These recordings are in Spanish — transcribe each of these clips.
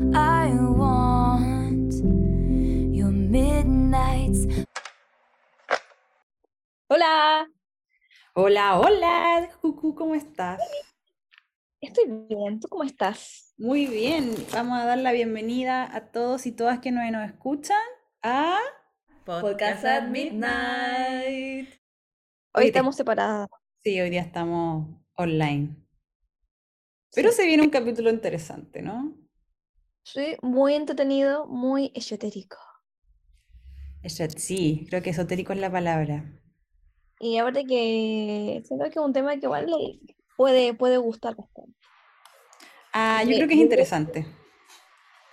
I want your midnights. Hola, Hola, hola, Cucu, ¿cómo estás? estoy bien. ¿Tú cómo estás? Muy bien, vamos a dar la bienvenida a todos y todas que nos, nos escuchan a Podcast at Midnight. Hoy estamos separadas. Sí, hoy día estamos online. Pero se viene un capítulo interesante, ¿no? Sí, muy entretenido, muy esotérico. Eso, sí, creo que esotérico es la palabra. Y aparte que siento que es un tema que igual le puede, puede gustar bastante. Ah, yo Me- creo que es interesante.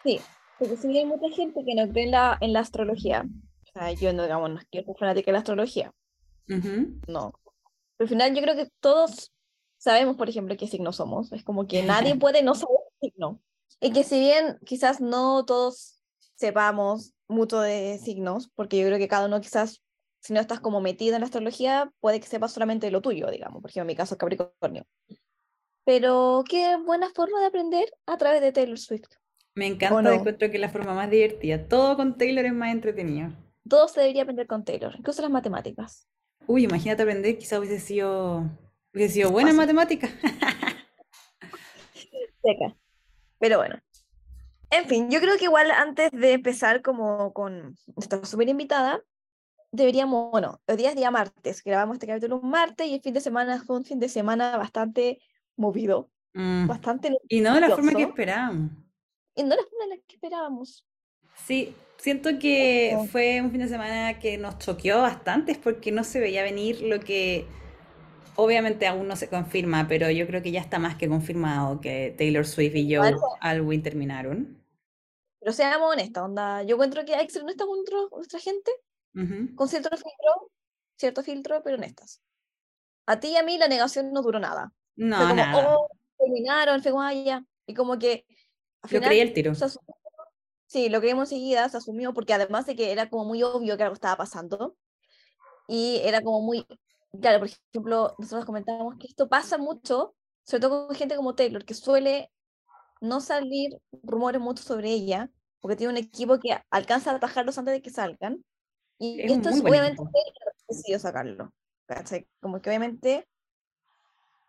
Sí, porque si hay mucha gente que no cree en la, en la astrología, o sea, yo no, digamos, no soy fanática de la astrología, Ujú. no. Pero al final yo creo que todos sabemos, por ejemplo, qué signo somos. Es como que nadie puede no saber qué signo. Y que si bien quizás no todos sepamos mucho de signos, porque yo creo que cada uno quizás, si no estás como metido en la astrología, puede que sepas solamente lo tuyo, digamos. Por ejemplo, en mi caso es Capricornio. Pero qué buena forma de aprender a través de Taylor Swift. Me encanta, no? encuentro que es la forma más divertida. Todo con Taylor es más entretenido. Todo se debería aprender con Taylor, incluso las matemáticas. Uy, imagínate aprender, quizá hubiese sido, hubiese sido buena en matemáticas. Seca. Pero bueno. En fin, yo creo que igual antes de empezar como con nuestra super invitada, deberíamos, bueno, hoy día es día martes, grabamos este capítulo un martes y el fin de semana fue un fin de semana bastante movido, Mm. bastante Y no de la forma que esperábamos. y no la forma en la que esperábamos. Sí, siento que fue un fin de semana que nos choqueó bastante porque no se veía venir lo que obviamente aún no se confirma, pero yo creo que ya está más que confirmado que Taylor Swift y Joe. Alwyn terminaron. Pero seamos honestas, onda, yo encuentro que hay que ser honestas con nuestro- nuestra gente, Ujú. con cierto filtro, cierto filtro, pero honestas. A ti y a mí la negación no duró nada. Fue No, como, nada. oh, terminaron, fue como, "Ah, ya". Y como que al final creí el tiro. asumió- sí, lo creímos enseguida, se asumió, porque además de que era como muy obvio que algo estaba pasando, y era como muy, claro, por ejemplo, nosotros comentábamos que esto pasa mucho, sobre todo con gente como Taylor, que suele no salir rumores mucho sobre ella, porque tiene un equipo que alcanza a atajarlos antes de que salgan, y Es esto es obviamente. Taylor decidió sacarlo, ¿cachai? Como que obviamente,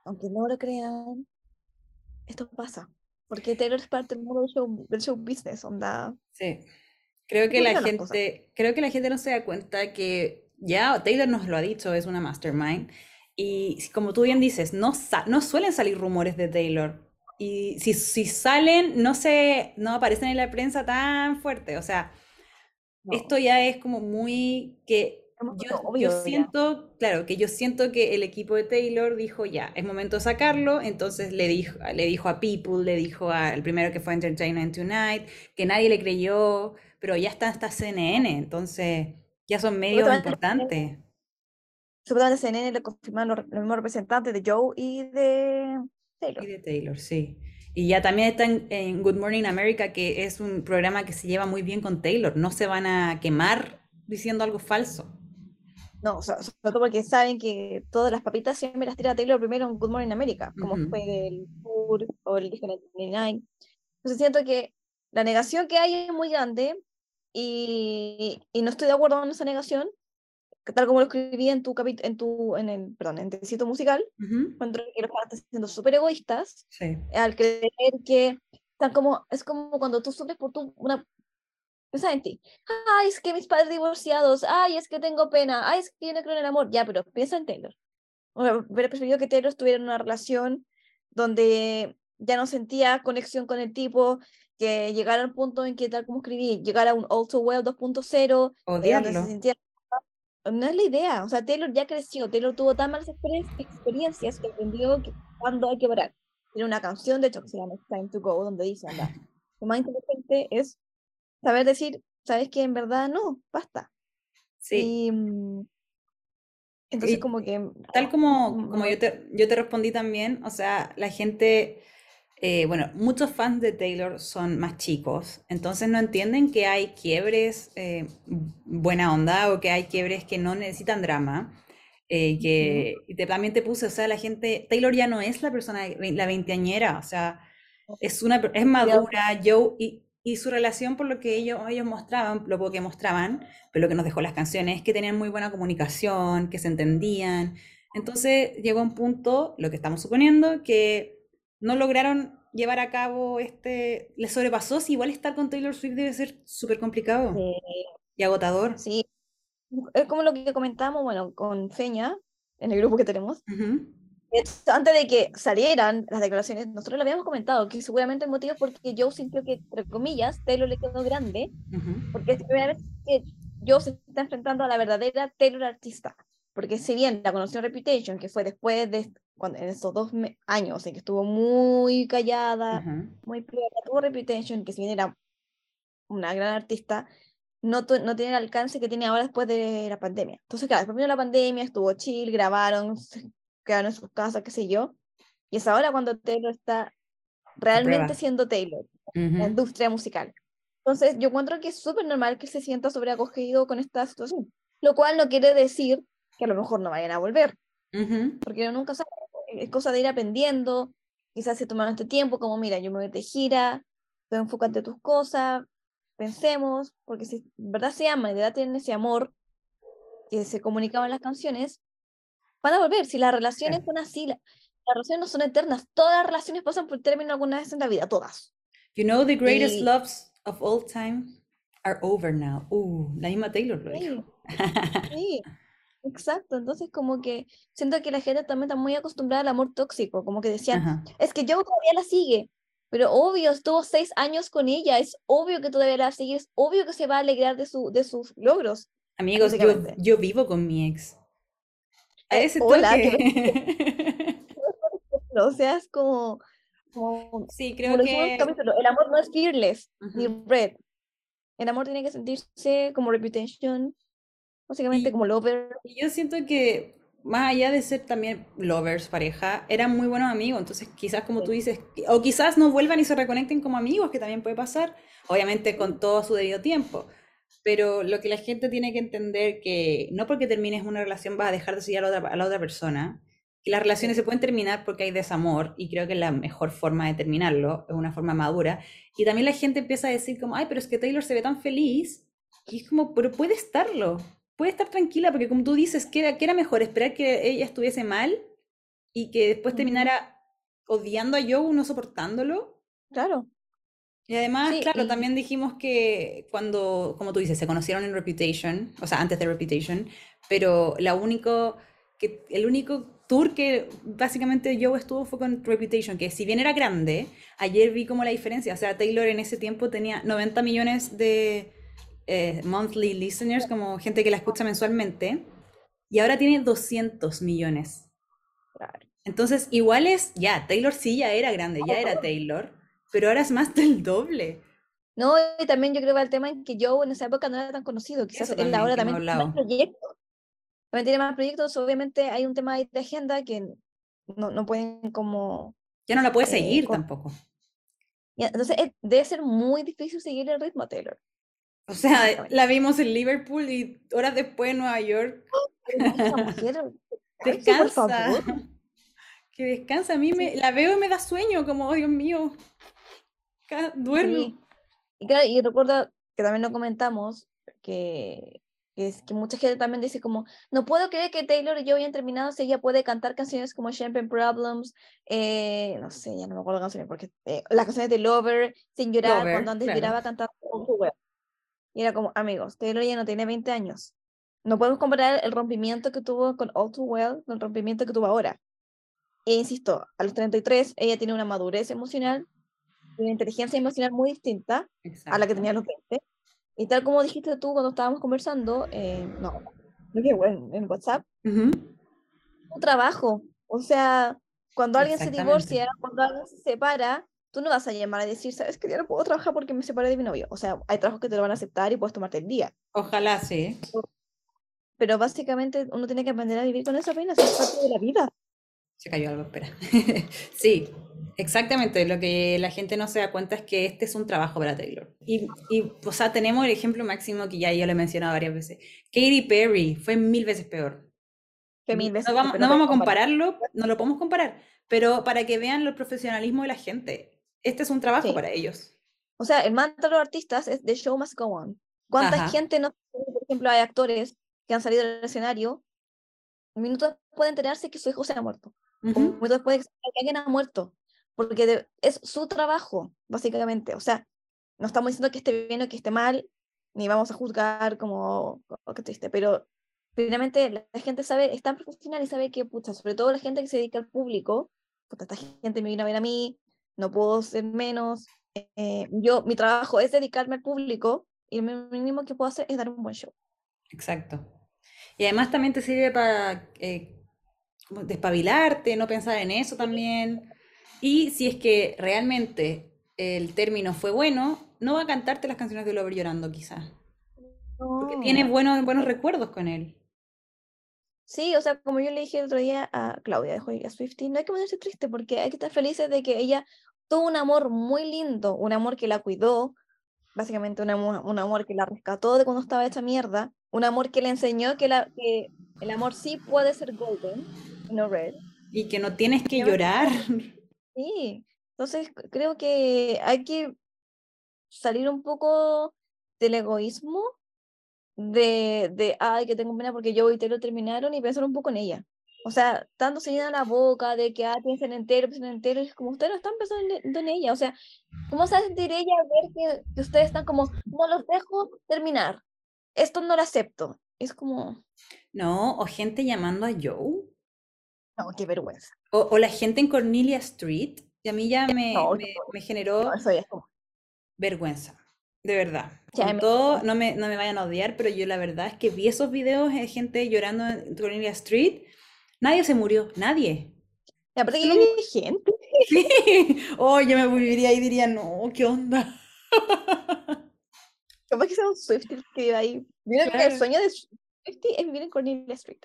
aunque no lo crean, esto pasa. Porque Taylor es parte del mundo del show, del show business, onda. Sí. Creo que la gente, creo que la gente no se da cuenta que ya Taylor nos lo ha dicho, es una mastermind. Y como tú bien dices, no, no suelen salir rumores de Taylor. Y si, si salen, no se, no aparecen en la prensa tan fuerte. O sea, No, esto ya es como muy que yo, ya. siento, claro, que yo siento que el equipo de Taylor dijo ya, es momento de sacarlo, entonces le dijo, le dijo a People, le dijo al primero que fue Entertainment Tonight, que nadie le creyó, pero ya está hasta CNN, entonces ya son medios importantes. Supuestamente CNN le confirmaron los, los mismos representantes de Joe y de Taylor. Y de Taylor, sí. Y ya también están en Good Morning America, que es un programa que se lleva muy bien con Taylor, no se van a quemar diciendo algo falso. No, o sea, sobre todo porque saben que todas las papitas siempre las tira Taylor primero en Good Morning America, como Ujú. fue el Tour o el disco 99. Entonces siento que la negación que hay es muy grande y, y no estoy de acuerdo con esa negación, tal como lo escribí en tu en tu, en el, perdón, en el musical, Ujú, encuentro que los están siendo súper egoístas Sí. al creer que están como, es como cuando tú sufres por tu, una, piensa en ti, ay, es que mis padres divorciados, ay, es que tengo pena, ay, es que yo no creo en el amor, ya, pero piensa en Taylor. Hubiera preferido que Taylor estuviera en una relación donde ya no sentía conexión con el tipo, que llegara al punto en que, tal como escribí, llegara a un All Too Well 2.0, eh, donde se sintiera no es la idea, o sea, Taylor ya creció, Taylor tuvo tan malas experien- experiencias que aprendió que cuando hay que parar. Tiene una canción, de hecho, que se llama It's Time to Go, donde dice, anda, lo más inteligente es saber decir, sabes que en verdad no, basta. Sí. Y mm, entonces Y como que... Tal como, mm, como yo te, yo te respondí también, o sea, la gente, eh, bueno, muchos fans de Taylor son más chicos, entonces no entienden que hay quiebres eh, buena onda o que hay quiebres que no necesitan drama. eh, que y te- también te puse, o sea, la gente, Taylor ya no es la persona, la veinteañera, o sea, Es, una, es madura, Joe, y, y su relación, por lo que ellos, ellos mostraban, lo que mostraban, pero lo que nos dejó las canciones, es que tenían muy buena comunicación, que se entendían. Entonces llegó un punto, lo que estamos suponiendo, que no lograron llevar a cabo este, les sobrepasó, si igual estar con Taylor Swift debe ser súper complicado y agotador. Sí, es como lo que comentamos, bueno, con Feña, en el grupo que tenemos. Antes de que salieran las declaraciones, nosotros lo habíamos comentado, que seguramente el motivo es porque Joe sintió que, entre comillas, Taylor le quedó grande, porque es la primera vez que Joe se está enfrentando a la verdadera Taylor artista. Porque si bien la conoció Reputation, que fue después de cuando, en esos dos años en que estuvo muy callada, muy privada, tuvo Reputation, que si bien era una gran artista, no, no tiene el alcance que tiene ahora después de la pandemia. Entonces, claro, después vino la pandemia, estuvo chill, grabaron, quedaron en sus casas, qué sé yo. Y es ahora cuando Taylor está realmente siendo Taylor, en la industria musical. Entonces, yo encuentro que es súper normal que se sienta sobreacogido con esta situación. Lo cual no quiere decir que a lo mejor no vayan a volver. Porque uno nunca sabe. Es cosa de ir aprendiendo. Quizás se tomaron este tiempo, como mira, yo me voy de gira, tú enfócate en tus cosas, pensemos, porque si verdad se ama y de verdad tienen ese amor que se comunicaba en las canciones, van a volver. Si las relaciones son así, las relaciones no son eternas. Todas las relaciones pasan por término alguna vez en la vida, todas. You know the greatest loves of all time are over now. Uh, la misma Taylor lo dijo. Sí, exacto. Entonces como que siento que la gente también está muy acostumbrada al amor tóxico, como que decían, es que yo todavía la sigue. Pero obvio, estuvo seis años con ella, es obvio que todavía la sigue, es obvio que se va a alegrar de, su, de sus logros. Amigos, yo, yo vivo con mi ex. A eh, ese toque. o sea, es como, sí, creo que... el amor no es fearless, ni red. El amor tiene que sentirse como reputation, básicamente como lover. Y yo siento que más allá de ser también lovers, pareja, eran muy buenos amigos, entonces quizás como tú dices, o quizás no vuelvan y se reconecten como amigos, que también puede pasar, obviamente con todo su debido tiempo, pero lo que la gente tiene que entender que no porque termines una relación vas a dejar de seguir a la otra, a la otra persona, que las relaciones se pueden terminar porque hay desamor, y creo que la mejor forma de terminarlo es una forma madura, y también la gente empieza a decir como, ay, pero es que Taylor se ve tan feliz, y es como, pero puede estarlo, puede estar tranquila porque como tú dices, ¿qué era, era mejor esperar que ella estuviese mal y que después terminara odiando a Joe, no soportándolo? Claro. Y además, claro, también dijimos que cuando, como tú dices, se conocieron en Reputation, o sea, antes de Reputation, pero la único, que, el único tour que básicamente Joe estuvo fue con Reputation, que si bien era grande, ayer vi como la diferencia, o sea, Taylor en ese tiempo tenía 90 millones de, eh, monthly listeners, como gente que la escucha mensualmente, y ahora tiene 200 millones. Entonces, igual es, ya, Taylor sí ya era grande, ya era Taylor, pero ahora es más del doble. No, y también yo creo que el tema en que Joe en esa época no era tan conocido, quizás él ahora también tiene más proyectos. También tiene más proyectos, obviamente hay un tema de agenda que no, no pueden como... Ya no la puede eh, seguir tampoco. entonces debe ser muy difícil seguir el ritmo a Taylor. O sea, la vimos en Liverpool y horas después en Nueva York. descansa. Que descansa. A mí me, la veo y me da sueño, como, oh, Dios mío. Duermo. Y, claro, y recuerda que también lo comentamos, que, es que mucha gente también dice como, no puedo creer que Taylor y yo hayan terminado si ella puede cantar canciones como Champagne Problems, eh, no sé, ya no me acuerdo canciones, porque eh, las canciones de Lover, sin llorar, cuando antes lloraba cantando y era como, amigos, Taylor ya no tiene 20 años. No podemos comparar el rompimiento que tuvo con All Too Well con el rompimiento que tuvo ahora. E insisto, a los 33 ella tiene una madurez emocional, una inteligencia emocional muy distinta a la que tenía a los 20. Y tal como dijiste tú cuando estábamos conversando, eh, no, no en, en WhatsApp, un trabajo. O sea, cuando alguien se divorcia, cuando alguien se separa, tú no vas a llamar a decir, sabes que ya no puedo trabajar porque me separé de mi novio. O sea, hay trabajos que te lo van a aceptar y puedes tomarte el día. Ojalá sí. Pero básicamente uno tiene que aprender a vivir con esa pena, es parte de la vida. Se cayó algo, espera. sí, exactamente. Lo que la gente no se da cuenta es que este es un trabajo para Taylor. Y, y o sea, tenemos el ejemplo máximo que ya yo lo he mencionado varias veces. Katy Perry fue mil veces peor. Que mil veces no vamos, no vamos a compararlo, no lo podemos comparar, pero para que vean el profesionalismo de la gente este es un trabajo Sí. para ellos. O sea, el mantra de los artistas es The Show Must Go On. ¿Cuánta Ajá. gente no, por ejemplo, hay actores que han salido del escenario, minutos después de enterarse que su hijo se ha muerto, o Ujú. minutos después de que alguien ha muerto, porque de- es su trabajo, básicamente. O sea, no estamos diciendo que esté bien o que esté mal, ni vamos a juzgar como, oh, qué triste, pero finalmente la, gente sabe, es tan profesional y sabe que, pucha, sobre todo la gente que se dedica al público, puta, esta gente me vino a ver a mí, no puedo ser menos, eh, yo, mi trabajo es dedicarme al público y lo mínimo que puedo hacer es dar un buen show. Exacto. Y además también te sirve para eh, despabilarte, no pensar en eso también. Y si es que realmente el término fue bueno, no va a cantarte las canciones de Lover llorando quizás. Porque tiene No. buenos, buenos recuerdos con él. Sí, o sea, como yo le dije el otro día a Claudia de Joya Swifty, no hay que ponerse triste porque hay que estar felices de que ella tuvo un amor muy lindo, un amor que la cuidó, básicamente un amor, un amor que la rescató de cuando estaba hecha mierda, un amor que le enseñó que, la, que el amor sí puede ser golden, no red. Y que no tienes que llorar. Sí, entonces creo que hay que salir un poco del egoísmo de, de ay, que tengo pena porque yo y Taylor terminaron y pensar un poco en ella. O sea, dándose llena la boca de que ah, piensen entero, piensen entero, es como ustedes no están pensando en, en ella. O sea, ¿cómo se va a sentir ella ver que, que ustedes están como, no los dejo terminar? Esto no lo acepto. Es como, No, o gente llamando a Joe. no, qué vergüenza. O, o la gente en Cornelia Street. Y a mí ya me, No, me, no, me generó No, eso ya es como, vergüenza. De verdad. Con todo, no me, no me vayan a odiar, pero yo la verdad es que vi esos videos de gente llorando en Cornelia Street. Nadie se murió, nadie. y aparte que hay gente. Sí. Oh, yo me viviría ahí y diría, no, ¿qué onda? Capaz que sea un Swiftie que vive ahí. Mira que Claro. el sueño de Swiftie es vivir en Cornelia Street.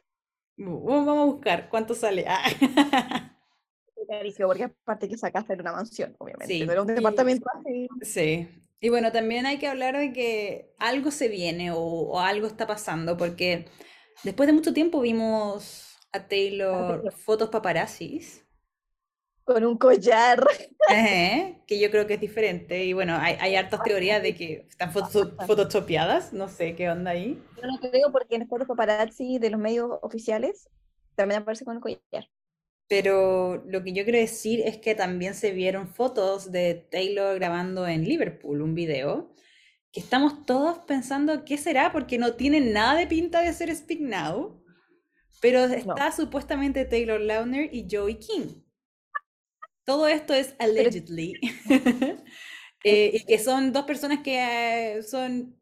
Vamos a buscar cuánto sale. Ah. Porque aparte que esa casa era una mansión, obviamente. Sí, era un departamento así. Sí. Y bueno, también hay que hablar de que algo se viene o, o algo está pasando, porque después de mucho tiempo vimos a Taylor fotos paparazzis. Con un collar. Que yo creo que es diferente. Y bueno, hay, hay hartas teorías de que están photoshopeadas. No sé qué onda ahí. Yo no creo porque en fotos paparazzi de los medios oficiales también aparece con el collar. Pero lo que yo quiero decir es que también se vieron fotos de Taylor grabando en Liverpool, un video, que estamos todos pensando qué será, porque no tiene nada de pinta de ser Speak Now, pero está supuestamente Taylor Lautner y Joey King. Todo esto es allegedly. Eh, y que son dos personas que eh, son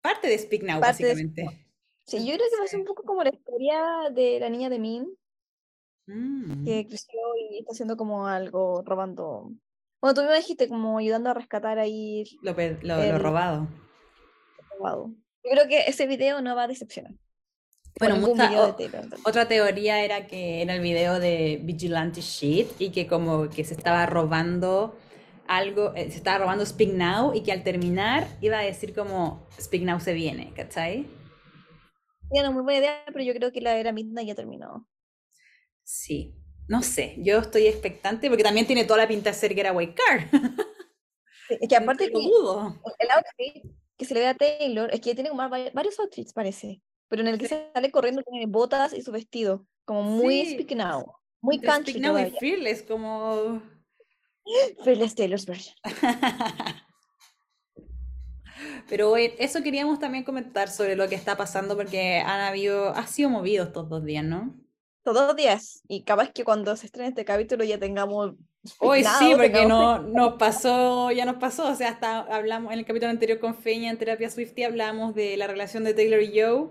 parte de Speak Now, Parte de básicamente. Sí, yo creo que va a ser un poco como la historia de la niña de Min, Mm. que creció y está haciendo como algo, robando. Bueno, tú me dijiste como ayudando a rescatar ahí Lo, lo- lo el- robado. robado. Yo creo que ese video no va a decepcionar. Bueno, mucha- de o- realidad. Otra teoría era que era el video de Vigilante Shit y que como que se estaba robando algo, eh, se estaba robando Speak Now y que al terminar iba a decir como Speak Now se viene, ¿cachai? Ya no, muy buena idea, pero yo creo que la era Midnight ya terminó. Sí, no sé, yo estoy expectante porque también tiene toda la pinta de ser Getaway Car. Sí, Es que aparte que el outfit que se le ve a Taylor es que tiene como va- varios outfits, parece. Pero en el que se sale corriendo tiene botas y su vestido. Como muy Sí. Speak Now. Muy country Speak Now y. Fearless como... Fearless Taylor's version. Pero eso queríamos también comentar sobre lo que está pasando porque han habido, ha sido movido estos dos días, ¿no? Todos días. Y capaz que cuando se estrene este capítulo ya tengamos. Hoy sí, porque no, nos pasó, ya nos pasó, o sea, hasta hablamos en el capítulo anterior con Feña en Terapia Swiftie, hablamos de la relación de Taylor y Joe,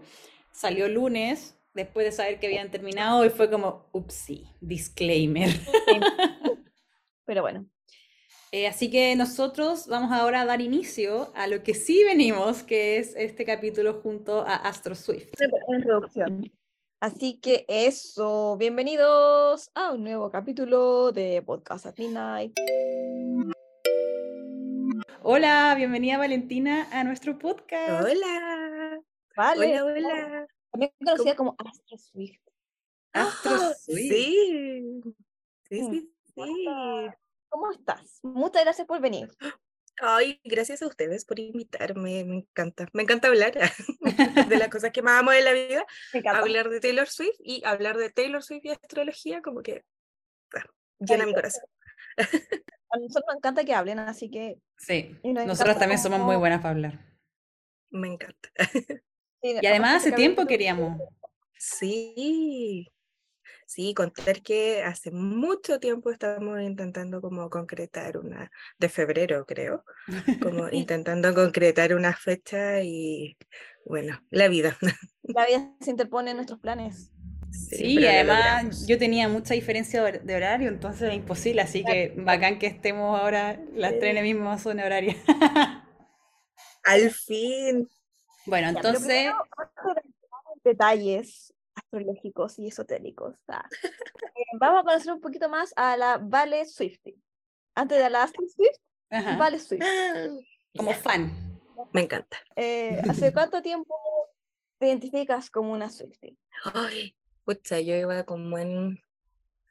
salió lunes, después de saber que habían terminado, y fue como, upsí, disclaimer. Pero bueno. Eh, así que nosotros vamos ahora a dar inicio a lo que sí venimos, que es este capítulo junto a Astro Swift. Introducción. Así que eso, bienvenidos a un nuevo capítulo de Podcast at Midnight. Hola, bienvenida Valentina a nuestro podcast. Hola, Vale. hola, hola. También conocida como Astro Swift. Astro Ah, Swift. Sí, sí, sí, sí. ¿cómo estás? Muchas gracias por venir. Ay, gracias a ustedes por invitarme, me encanta. Me encanta hablar de las cosas que más amo en la vida, hablar de Taylor Swift y hablar de Taylor Swift y astrología, como que ah, llena mi corazón. A nosotros nos encanta que hablen, así que Sí, nosotros también somos muy buenas para hablar. Me encanta. sí, Y además hace tiempo queríamos. Sí, sí, contar que hace mucho tiempo estamos intentando como concretar una, de febrero creo, como intentando concretar una fecha y bueno, la vida. La vida se interpone en nuestros planes. Sí, además yo tenía mucha diferencia de hor- de horario, entonces es imposible, así que bacán que estemos ahora las tres en la misma zona horaria. Al fin. Bueno, Ya, pero entonces, primero, detalles astrológicos y esotéricos. ah, eh, vamos a conocer un poquito más a la Vale Swiftie. Antes de la Astrid Swift, ajá, Vale Swift. como fan. Me encanta. Eh, ¿Hace cuánto tiempo te identificas como una Swiftie? Ay, pucha, yo iba como en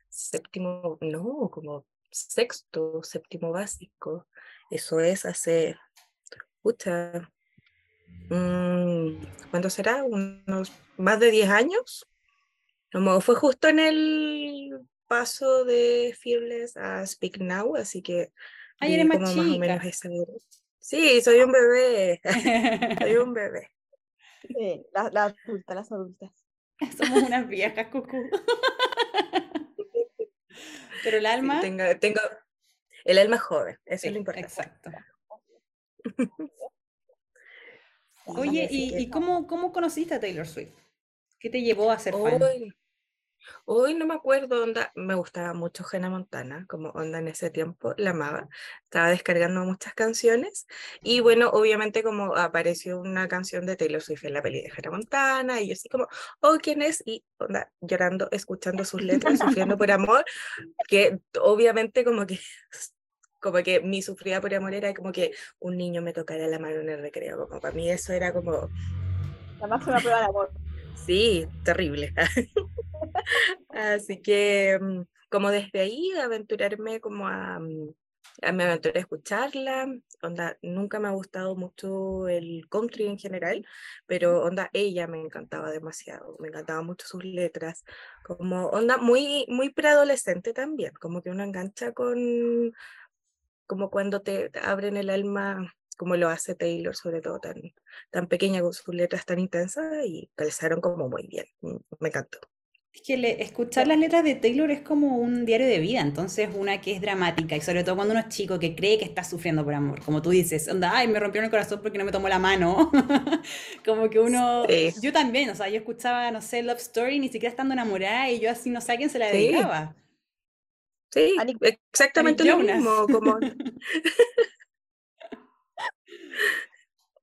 séptimo, no, como sexto, séptimo básico. Eso es hace, pucha, ¿cuánto será? Unos más de 10 años. Como fue justo en el paso de Fearless a Speak Now, así que Ay, eres más más o menos chica. edad. Sí, soy un bebé, soy un bebé. Sí, la- las adultas, las adultas. Somos unas viejas, cucú. Pero el Sí, alma. tengo, tengo el alma joven, eso sí, es lo importante. exacto. Oye, ¿y, que- y cómo, cómo conociste a Taylor Swift? ¿Qué te llevó a ser fan? Hoy, hoy no me acuerdo, onda, me gustaba mucho Hannah Montana, como onda en ese tiempo, la amaba. Estaba descargando muchas canciones y bueno, obviamente como apareció una canción de Taylor Swift en la peli de Hannah Montana y yo así como, oh, ¿quién es? Y onda, llorando, escuchando sus letras, sufriendo por amor, que obviamente como que... Como que mi sufrida por amor era como que un niño me tocara la mano en el recreo, como para mí eso era como, La máxima prueba de amor. Sí, terrible. Así que mm, como desde ahí aventurarme como a, mm, a me aventuré a escucharla, onda, nunca me ha gustado mucho el country en general, pero onda, ella me encantaba demasiado, me encantaban mucho sus letras, como onda muy, muy preadolescente también, como que uno engancha con, como cuando te abren el alma, como lo hace Taylor, sobre todo tan, tan pequeña con sus letras tan intensas y calzaron como muy bien, mm, me encantó. Es que le- escuchar las letras de Taylor es como un diario de vida, entonces una que es dramática y sobre todo cuando uno es chico que cree que está sufriendo por amor, como tú dices, onda, ay, me rompieron el corazón porque no me tomó la mano, como que uno, Sí. yo también, o sea, yo escuchaba, no sé, Love Story ni siquiera estando enamorada y yo así no sé a quién se la Sí. dedicaba. Sí, exactamente lo Jonas. mismo, como...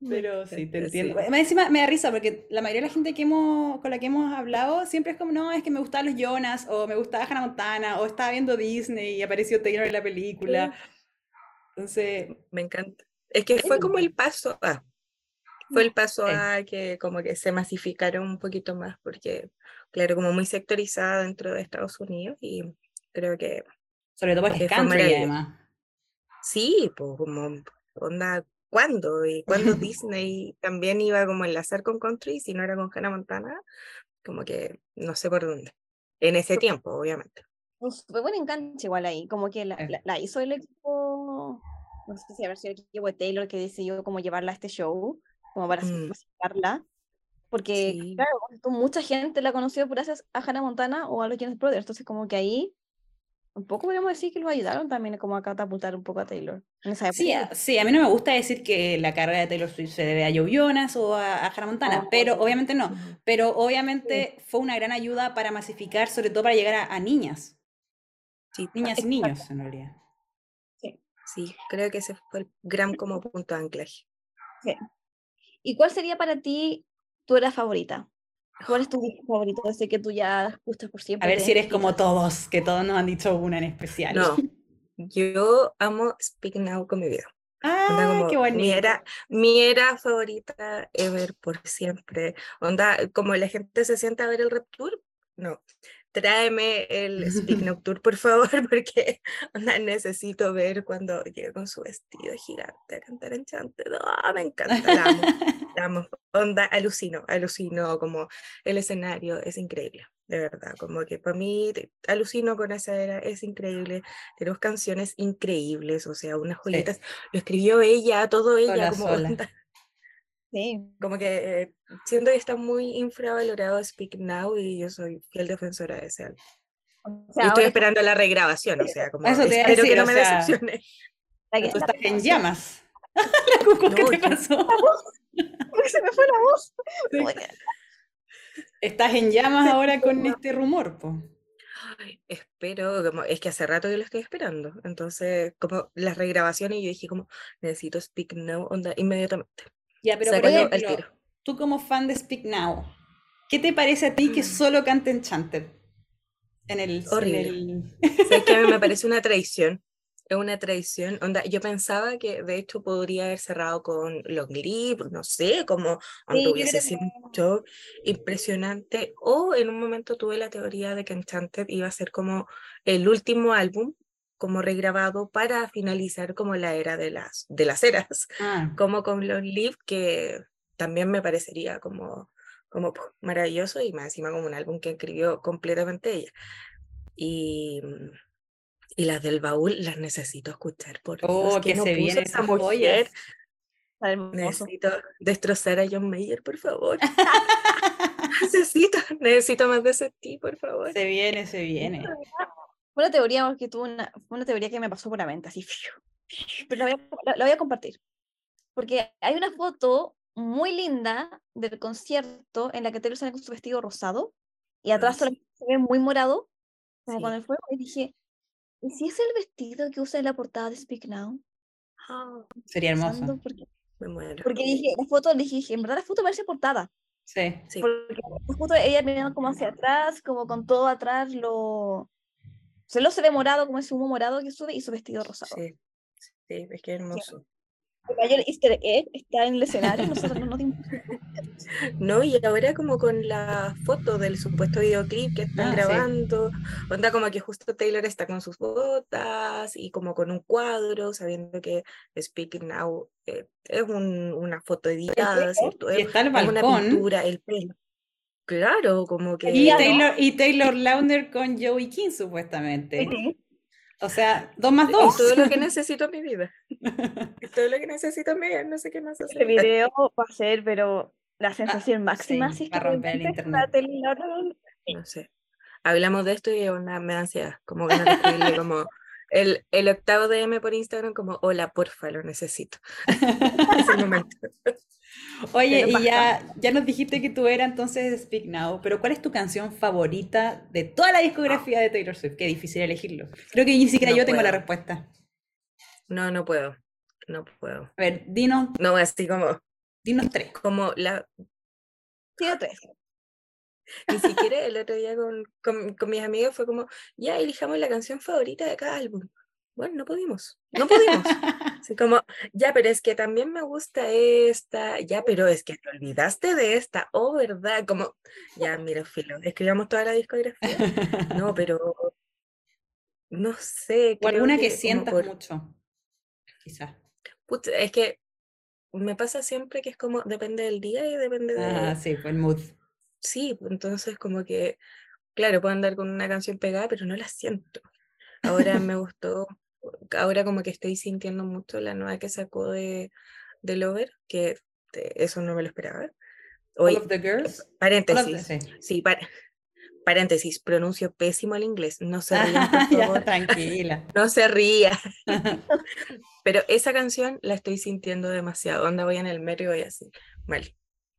Pero sí, te entiendo. sí. Encima me da risa porque la mayoría de la gente que hemos, con la que hemos hablado siempre es como, no, es que me gustaban los Jonas, o me gustaba Hannah Montana, o estaba viendo Disney y apareció Taylor en la película. Entonces, Me encanta. Es que fue como el paso a, fue el paso a que como que se masificaron un poquito más, porque claro, como muy sectorizada dentro de Estados Unidos y creo que sobre todo porque Que es fue country además. sí, pues como onda, ¿cuándo? Y cuando Disney también iba como a enlazar con country, si no era con Hannah Montana, como que no sé por dónde. En ese tiempo, obviamente. Súper buen enganche igual ahí, como que la, Sí. la- la hizo el equipo, no sé si haber sido el equipo de Taylor que decidió como llevarla a este show, como para Mm. masificarla, porque Sí. claro, mucha gente la conoció gracias a Hannah Montana o a los Jonas Brothers, entonces como que ahí un poco podríamos decir que los ayudaron también como a catapultar un poco a Taylor en esa época. Sí, a, sí, a mí no me gusta decir que la carrera de Taylor Swift se debe a Joe Jonas o a, a Hannah Montana, Ah, pero obviamente no. Pero obviamente fue una gran ayuda para masificar, sobre todo para llegar a, a niñas, Sí, niñas y niños en realidad. sí, creo que ese fue el gran como punto de anclaje. ¿Y cuál sería para ti tu era favorita? ¿Cuál es tu disco favorito? Sé que tú ya escuchas por siempre. A ver si eres como todos, que todos nos han dicho una en especial. No, yo amo Speak Now con mi vida. Onda Ah, como qué mi bonito. era, mi era favorita ever por siempre. Onda, como la gente se sienta a ver el Rap Tour, no. Tráeme el Speak Nocturne, por favor, porque onda, necesito ver cuando llega con su vestido gigante a cantar Enchanted. ¡Ah, me encanta, la amo, la amo. Onda, alucino, alucino, como el escenario es increíble, de verdad, como que para mí, alucino con esa era, es increíble, tenemos canciones increíbles, o sea, unas joyitas, lo escribió ella, todo ella, Sola, como, sola. onda, Sí. como que eh, siento que está muy infravalorado Speak Now y yo soy fiel defensora de ese álbum. O Y sea, estoy esperando la regrabación, o sea, como Eso te espero decir, que no me sea, decepcione. la que- Tú estás en llamas. La Cucu, ¿qué te yo- pasó? Se me fue la voz. Sí. Estás en llamas ahora con este rumor, po. Ay, espero, como, es que hace rato yo lo estoy esperando, entonces como las regrabaciones yo dije como necesito Speak Now, onda, inmediatamente. Ya, pero por ejemplo, tiro. tú como fan de Speak Now, ¿qué te parece a ti que Mm. solo cante Enchanted? En el, en Horrible. el- ¿Sabes que a mí me parece una traición? Es una traición. Onda, yo pensaba que de hecho podría haber cerrado con Long Live, no sé, como Sí, hubiese sido un show impresionante. O en un momento tuve la teoría de que Enchanted iba a ser como el último álbum, como regrabado para finalizar como la era de las, de las eras, Ah, como con Long Live, que también me parecería como, como maravilloso y más encima como un álbum que escribió completamente ella. Y, y las del baúl las necesito escuchar, por Dios, oh, que que no se puso vienen esa mujer. Necesito destrozar a John Mayer, por favor. necesito, necesito más de ese tipo, por favor. Se viene, se viene. Fue una teoría que tuvo una, fue una teoría que me pasó por la mente, así. Pero la voy, a, la- voy a compartir. Porque hay una foto muy linda del concierto en la que Taylor sale con su vestido rosado y atrás sí. se ve muy morado, como Sí. con el fuego. Y dije, ¿y si es el vestido que usa en la portada de Speak Now? Ah, Sería hermoso. Porque, me muero. porque dije, la foto, dije, dije, en verdad la foto parece portada. Sí. Sí, Porque la foto ella mirando como hacia atrás, como con todo atrás, lo... Se lo se ve morado, como ese humo morado que sube y su vestido rosado. sí, sí, es que hermoso. El easter egg está en el escenario, nosotros no nos dimos. No, y ahora como con la foto del supuesto videoclip que están Ah, sí. grabando, onda como que justo Taylor está con sus botas y como con un cuadro, sabiendo que Speaking Now eh, es un- una foto editada, ¿cierto? Y Es, está el es una balcón. pintura, el pelo. Claro, como que... Y. Taylor, y Taylor Lautner con Joey King, supuestamente. Sí. O sea, dos más Es dos. todo lo que necesito en mi vida. Es todo lo que necesito en mi vida, no sé qué más Este hacer. video va a ser, pero la sensación máxima, sí, si es va a que romper el internet. Taylor. No sé. Hablamos de esto y una, me da ansiedad, como ganas de escribirle como el, el octavo DM por Instagram como, hola, porfa, lo necesito. es el momento. Oye, y ya, ya nos dijiste que tú eras entonces Speak Now, pero ¿cuál es tu canción favorita de toda la discografía de Taylor Swift? Qué difícil elegirlo. Creo que ni siquiera No yo tengo la respuesta. No, no puedo. No puedo. A ver, dinos, No, así como, dinos tres. como la, de tres. ni siquiera el otro día con, con, con mis amigos fue como, ya elijamos la canción favorita de cada álbum. Bueno, no pudimos, no pudimos. Así como, ya, pero es que también me gusta esta, ya, pero es que te olvidaste de esta, oh, ¿verdad? Como, ya, mira, filo, escribamos toda la discografía. No, pero, no sé. O alguna que como sientas por- mucho, quizás. Es que me pasa siempre que es como, depende del día y depende de... Ah, sí, pues el mood. Sí, pues, entonces como que, claro, puedo andar con una canción pegada, pero no la siento. Ahora me gustó, ahora como que estoy sintiendo mucho la nueva que sacó de, de Lover, que eh, eso no me lo esperaba. All Oye, of the Girls. All of the- paréntesis, sí. sí, par- paréntesis, pronuncio pésimo el inglés, no se rían, por Ya, favor, tranquila. no se ría. Pero esa canción la estoy sintiendo demasiado, onda voy en el metro y voy así,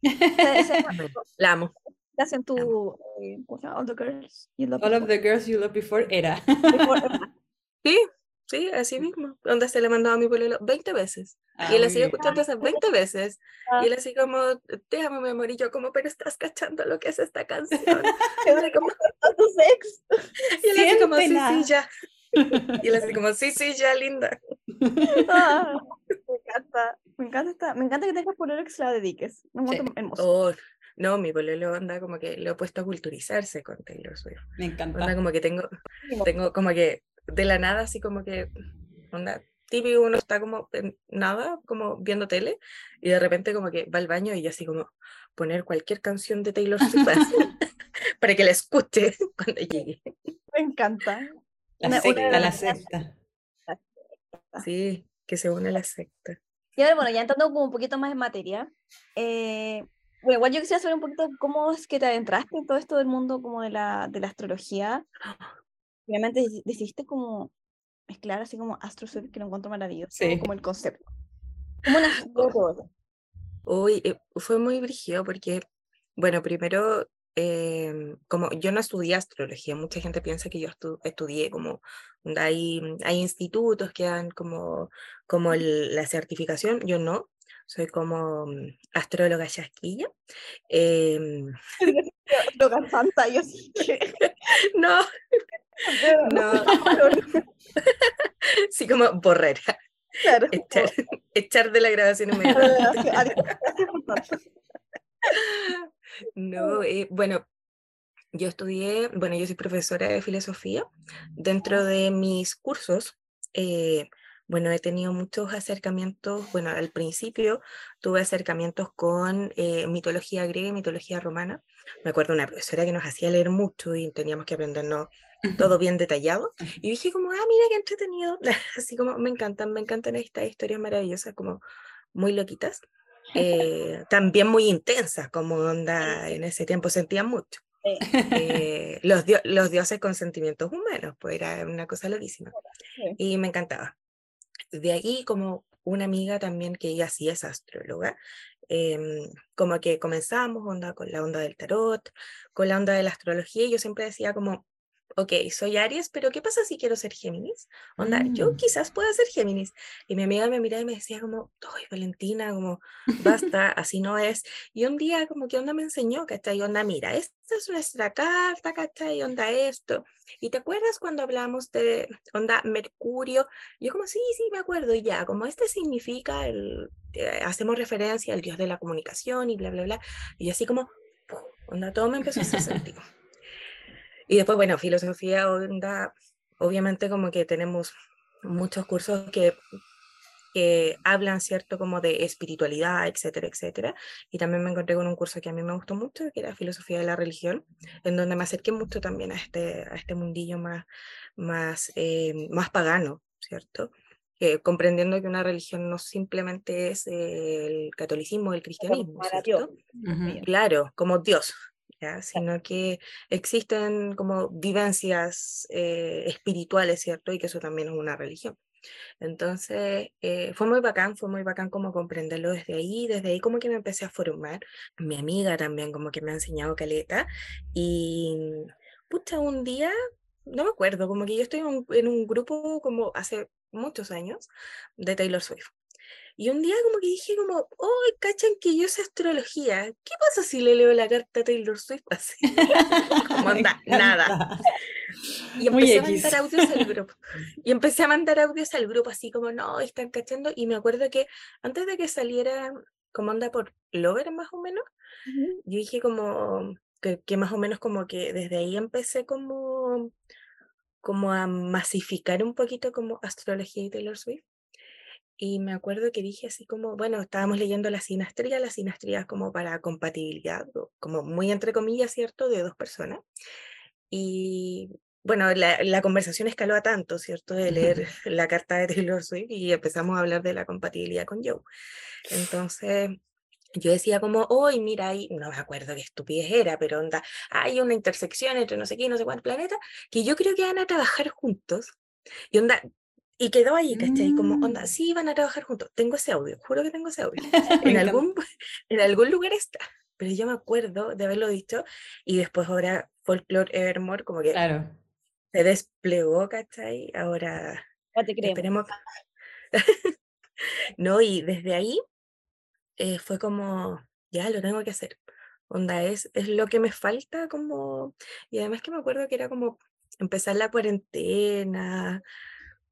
esa- la amo. Estás en tu. eh. All the girls. you love All of the Girls You Loved Before era. Sí, sí, así mismo. Onda se le mandó a mi pololo 20 veces. Ah, y él la sigue bien. escuchando esas 20 veces. Ah. Y él así como, déjame mi amor. Y yo como, pero estás cachando lo que es esta canción. y él así como, y él así como, sí, sí, ya. Y él así como, sí, sí, ya, linda. Ah, me encanta. Me encanta, esta, me encanta que tengas pololo que se la dediques. Me encuentro hermoso. Oh, No, mi pololo onda como que lo he puesto a culturizarse con Taylor Swift. Me Onda encanta. como que tengo, tengo como que de la nada, así como que, onda, típico uno está como en nada, como viendo tele, y de repente como que va al baño y así como poner cualquier canción de Taylor Swift así, para que la escuche cuando llegue. Me encanta. La Una- secta, una- la secta. Sí, que se une a la secta. Y ahora, bueno, ya entrando como un poquito más en materia, eh, bueno, igual yo quisiera saber un poquito cómo es que te adentraste en todo esto del mundo como de la, de la astrología. Obviamente deci- decidiste como mezclar así como Astro Surf, que lo encuentro maravilloso, Sí. como el concepto. ¿Cómo nació eso? Uy, eh, fue muy brígido porque, bueno, primero, em, como yo no estudié astrología, mucha gente piensa que yo estu- estudié como, hay, hay institutos que dan como, como el- la certificación, yo no, soy como mm, astróloga chasquilla. Em, Droga santa, yo sí que... no, no, sí como borrera, Claro. echar, echar de la grabación inmediatamente. No, eh, bueno, yo estudié, bueno, yo soy profesora de filosofía. Dentro de mis cursos, eh, bueno, he tenido muchos acercamientos, bueno, al principio tuve acercamientos con eh, mitología griega y mitología romana. Me acuerdo una profesora que nos hacía leer mucho y teníamos que aprendernos todo bien detallado. Y dije como, ah, mira qué entretenido. Así como me encantan, me encantan estas historias maravillosas, como muy loquitas. Eh, también muy intensas, como onda en ese tiempo sentían mucho. Eh, los, dio- los dioses con sentimientos humanos, pues era una cosa loquísima. Y me encantaba. De ahí como una amiga también que ella sí es astróloga, em, como que comenzamos onda con la onda del tarot, con la onda de la astrología, y yo siempre decía como, ok, soy Aries, pero ¿qué pasa si quiero ser Géminis? Onda, yo Mm. quizás pueda ser Géminis. Y mi amiga me miraba y me decía como, ay, Valentina, como, basta, así no es. Y un día como que onda me enseñó, ¿cachai? Onda, mira, esta es nuestra carta, ¿cachai? Onda esto. ¿Y te acuerdas cuando hablamos de onda Mercurio? Yo como, sí, sí, me acuerdo, y ya, como este significa, el, eh, hacemos referencia al dios de la comunicación y bla, bla, bla. Y yo así como, onda, todo me empezó a hacer sentido. Y después, bueno, filosofía, onda, obviamente como que tenemos muchos cursos que, que hablan, ¿cierto? Como de espiritualidad, etcétera, etcétera. Y también me encontré con un curso que a mí me gustó mucho, que era filosofía de la religión, en donde me acerqué mucho también a este, a este mundillo más, más, eh, más pagano, ¿cierto? Eh, comprendiendo que una religión no simplemente es el catolicismo, el cristianismo, para Dios. ¿cierto? Ujú. Claro, como Dios, ¿ya? sino que existen como vivencias eh, espirituales, ¿cierto? Y que eso también es una religión. Entonces, eh, fue muy bacán, fue muy bacán como comprenderlo desde ahí, desde ahí como que me empecé a formar. Mi amiga también como que me ha enseñado caleta y, pucha, un día, no me acuerdo, como que yo estoy en un, en un grupo como hace muchos años de Taylor Swift. Y un día como que dije como, oh, cachan que yo sé astrología, ¿qué pasa si le leo la carta a Taylor Swift así? Como anda, nada. Y empecé a mandar audios al grupo. Y empecé a mandar audios al grupo así como, no, están cachando. Y me acuerdo que antes de que saliera como anda por Lover más o menos, yo dije como que, que más o menos como que desde ahí empecé como, como a masificar un poquito como astrología y Taylor Swift. Y me acuerdo que dije así como, bueno, estábamos leyendo la sinastría, la sinastría es como para compatibilidad, como muy entre comillas, ¿cierto?, de dos personas. Y bueno, la, la conversación escaló a tanto, ¿cierto?, de leer la carta de Taylor Swift y empezamos a hablar de la compatibilidad con Joe. Entonces, yo decía como, hoy mira, ahí, no me acuerdo qué estupidez era, pero onda, hay una intersección entre no sé qué y no sé cuántos planetas, que yo creo que van a trabajar juntos. Y onda, y quedó ahí, ¿cachai? Como, onda, Mm. sí, van a trabajar juntos. Tengo ese audio, juro que tengo ese audio. En algún, en algún lugar está, pero yo me acuerdo de haberlo dicho y después ahora Folklore Evermore como que Claro. se desplegó, ¿cachai? Ahora Ya te esperemos. no, y desde ahí eh, fue como, ya lo tengo que hacer. Onda, es, es lo que me falta como, y además que me acuerdo que era como empezar la cuarentena,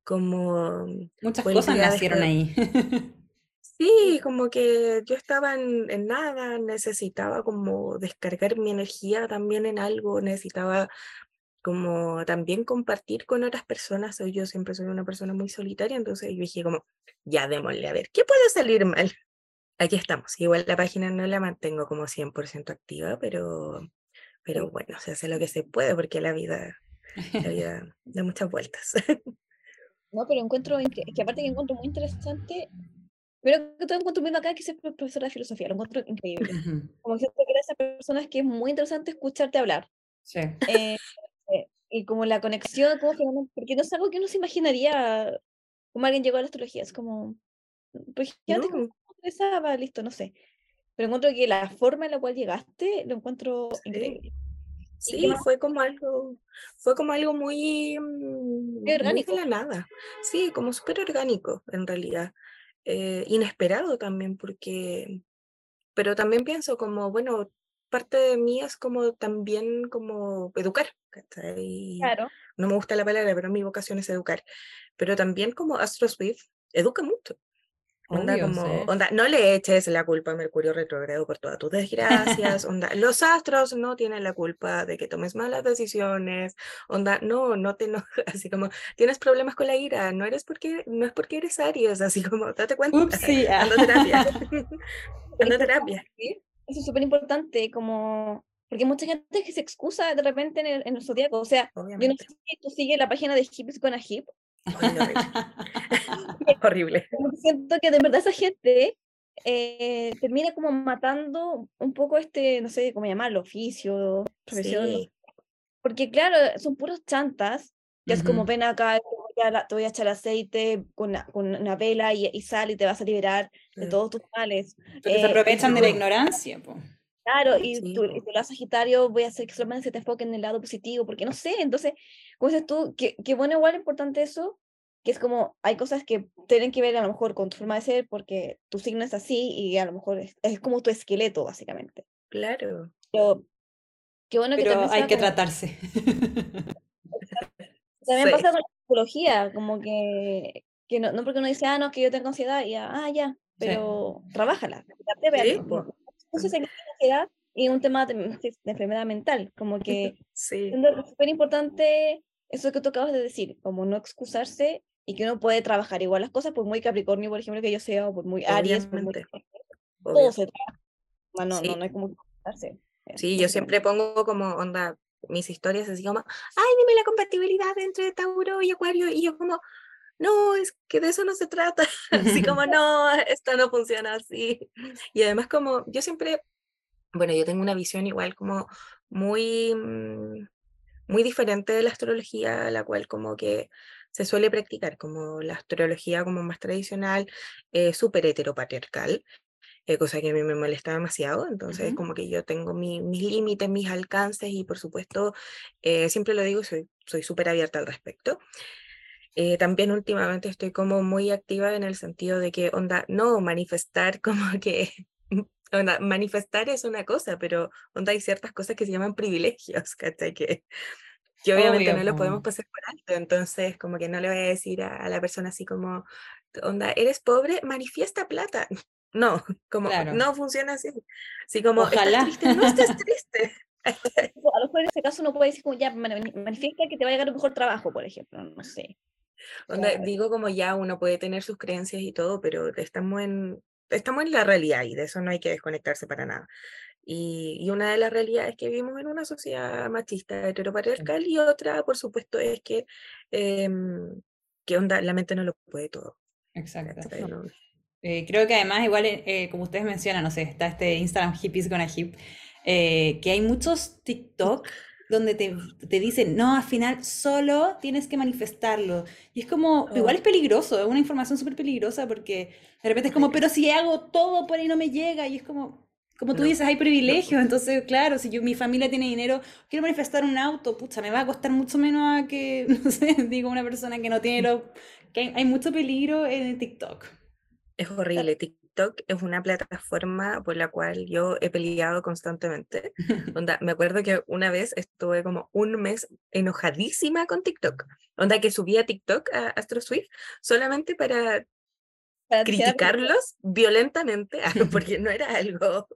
como Muchas cosas nacieron ahí. Sí, como que yo estaba en, en nada, necesitaba como descargar mi energía también en algo, necesitaba como también compartir con otras personas. Soy yo siempre soy una persona muy solitaria, entonces yo dije como, ya démosle a ver, ¿qué puede salir mal? Aquí estamos. Igual la página no la mantengo como 100% activa, pero, pero bueno, se hace lo que se puede porque la vida, la vida da muchas vueltas. No, pero encuentro, que aparte que encuentro muy interesante, pero que todo encuentro muy bacán que pro- profesora de filosofía, lo encuentro increíble. Como que que eres esas personas que es muy interesante escucharte hablar. Sí. eh, eh, y como la conexión, como finalmente, porque no es algo que uno se imaginaría como alguien llegó a la astrología, es como, pues antes como No. interesaba, listo, no sé. Pero encuentro que la forma en la cual llegaste lo encuentro Sí. increíble. Sí, fue como algo, fue como algo muy, mm, muy de orgánico. la nada. Sí, como súper orgánico en realidad. Eh, inesperado también, porque, pero también pienso como, bueno, parte de mí es como también como educar. Claro, No me gusta la palabra, pero mi vocación es educar. Pero también como Astro Swift educa mucho. Onda Obvio, como, onda, no le eches la culpa a Mercurio retrógrado por todas tus desgracias, onda, los astros no tienen la culpa de que tomes malas decisiones, onda, no, no te enojes, así como, tienes problemas con la ira, no eres porque, no es porque eres Aries, así como, date cuenta, Upsi. ah. anda a terapia, anda terapia. ¿sí? Eso es súper importante, como, porque mucha gente que se excusa de repente en el, en el zodiaco, o sea, yo no Obviamente. sé si tú sigues la página de Hips con a Hip, horrible. siento que de verdad esa gente eh, termina como matando un poco este, no sé cómo llamarlo, oficio, profesión, Sí, Porque claro, son puros chantas, que es como ven acá, te voy a, te voy a echar aceite con una, con una vela y, y sal y te vas a liberar de mm, todos tus males. Porque se Eh, y aprovechan de la no. ignorancia, po. Claro, y Sí, y tú lo Sagitario, voy a hacer que solamente se te enfoque en el lado positivo, porque no sé, entonces, como dices tú, que, que bueno, igual importante eso, que es como, hay cosas que tienen que ver a lo mejor con tu forma de ser, porque tu signo es así y a lo mejor es, es como tu esqueleto, básicamente. claro. Pero qué bueno que Pero también hay que tratarse. También Sí. pasa con la psicología, como que, que no, no porque uno dice, ah, no, que yo tengo ansiedad, y ah, ya, pero trabájala. trate Sí, Entonces, la ansiedad y un tema de, de enfermedad mental, como que Sí, siendo súper importante eso que tú acabas de decir, como no excusarse y que uno puede trabajar igual las cosas, por muy Capricornio, por ejemplo, que yo sea, o por muy Aries, por muy... Todo se trabaja, no, Sí. no, no hay como excusarse. Sí, yo siempre pongo como onda mis historias así como, ay, dime la compatibilidad entre Tauro y Acuario. Y yo como, no, es que de eso no se trata. Así como, no, esto no funciona así. Y además como, yo siempre, bueno, yo tengo una visión igual como muy, mm, muy diferente de la astrología, la cual como que se suele practicar, como la astrología como más tradicional, eh, súper heteropatriarcal eh, cosa que a mí me molesta demasiado. Entonces, Ujú. como que yo tengo mi- mis límites, mis alcances y por supuesto, eh, siempre lo digo, soy soy súper abierta al respecto. Eh, también últimamente estoy como muy activa en el sentido de que, onda, no manifestar como que, onda, manifestar es una cosa, pero onda hay ciertas cosas que se llaman privilegios, ¿cachai? Que, que obviamente Obvio, no lo po. podemos pasar por alto, entonces como que no le voy a decir a, a la persona así como, onda, eres pobre, manifiesta plata. No, como Claro. no funciona así. Así como, Ojalá. estás triste, no estés triste. A lo mejor en ese caso uno puede decir como ya, mani- manifiesta que te va a llegar un mejor trabajo, por ejemplo, no sé. Onda, Claro. digo como ya uno puede tener sus creencias y todo, pero estamos en, estamos en la realidad y de eso no hay que desconectarse para nada. Y, y una de las realidades es que vivimos en una sociedad machista, heteropatriarcal, y otra, por supuesto, es que, em, que onda, la mente no lo puede todo. Exacto. No- Eh, creo que además, igual, eh, eh, como ustedes mencionan, no sé, está este Instagram Hippies Gonna Hip, eh, que hay muchos TikTok donde te, te dicen, no, al final solo tienes que manifestarlo. Y es como, igual Oh. es peligroso, es una información súper peligrosa porque de repente es como, pero si hago todo por ahí no me llega. Y es como, como tú No, dices, hay privilegios. Entonces, claro, si yo, mi familia tiene dinero, quiero manifestar un auto, pucha, me va a costar mucho menos a que, no sé, digo, una persona que no tiene lo... que hay, hay mucho peligro en TikTok. Es horrible. TikTok es una plataforma por la cual yo he peleado constantemente. Onda, me acuerdo que una vez estuve como un mes enojadísima con TikTok. Onda, que subía TikTok a Astro Swift solamente para Para criticarlos violentamente, ah, porque no era algo,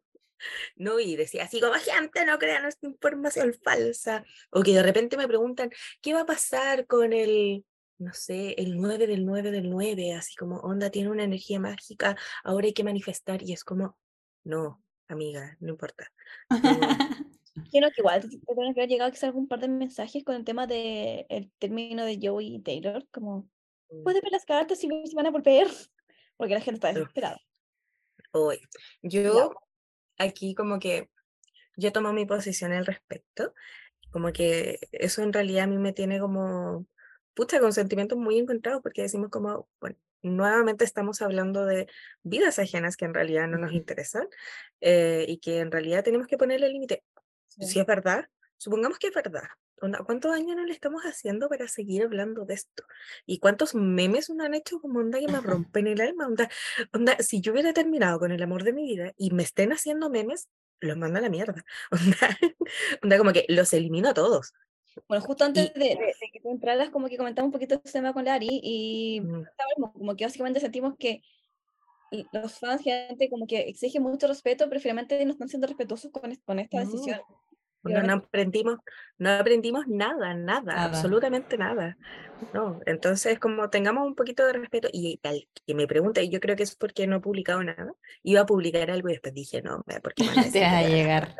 no, y decía así como, gente, no crean esta información falsa, o que de repente me preguntan, ¿qué va a pasar con el, no sé, el 9 del 9 del 9? Así como, onda, tiene una energía mágica, ahora hay que manifestar, y es como, no, amiga, no importa. Imagino que igual te deben haber llegado quizás algún par de mensajes con el tema del el término de Joey y Taylor, como, Mm. puedes ver las cartas y si van a volver, porque la gente está desesperada. Hoy, yo aquí como que yo tomo mi posición al respecto, como que eso en realidad a mí me tiene como, pucha, con sentimientos muy encontrados, porque decimos como, bueno, nuevamente estamos hablando de vidas ajenas que en realidad no nos interesan eh, y que en realidad tenemos que ponerle límite. Sí. Si es verdad, supongamos que es verdad. ¿Cuántos años no le estamos haciendo para seguir hablando de esto? ¿Y cuántos memes no han hecho como onda que me rompen el alma? Onda, onda, si yo hubiera terminado con el amor de mi vida y me estén haciendo memes, los mando a la mierda. Onda, onda como que los elimino a todos. Bueno, justo antes de, de- de que tú entraras, como que comentamos un poquito este tema con Lari y Mm, como que básicamente sentimos que los fans, gente, como que exigen mucho respeto, pero finalmente no están siendo respetuosos con, con esta No. decisión. No, no aprendimos, no aprendimos nada, nada, Nada. absolutamente nada. No, entonces como tengamos un poquito de respeto y al que me pregunta, y yo creo que es porque no he publicado nada, iba a publicar algo y después dije, no, porque van a decir va a llegar.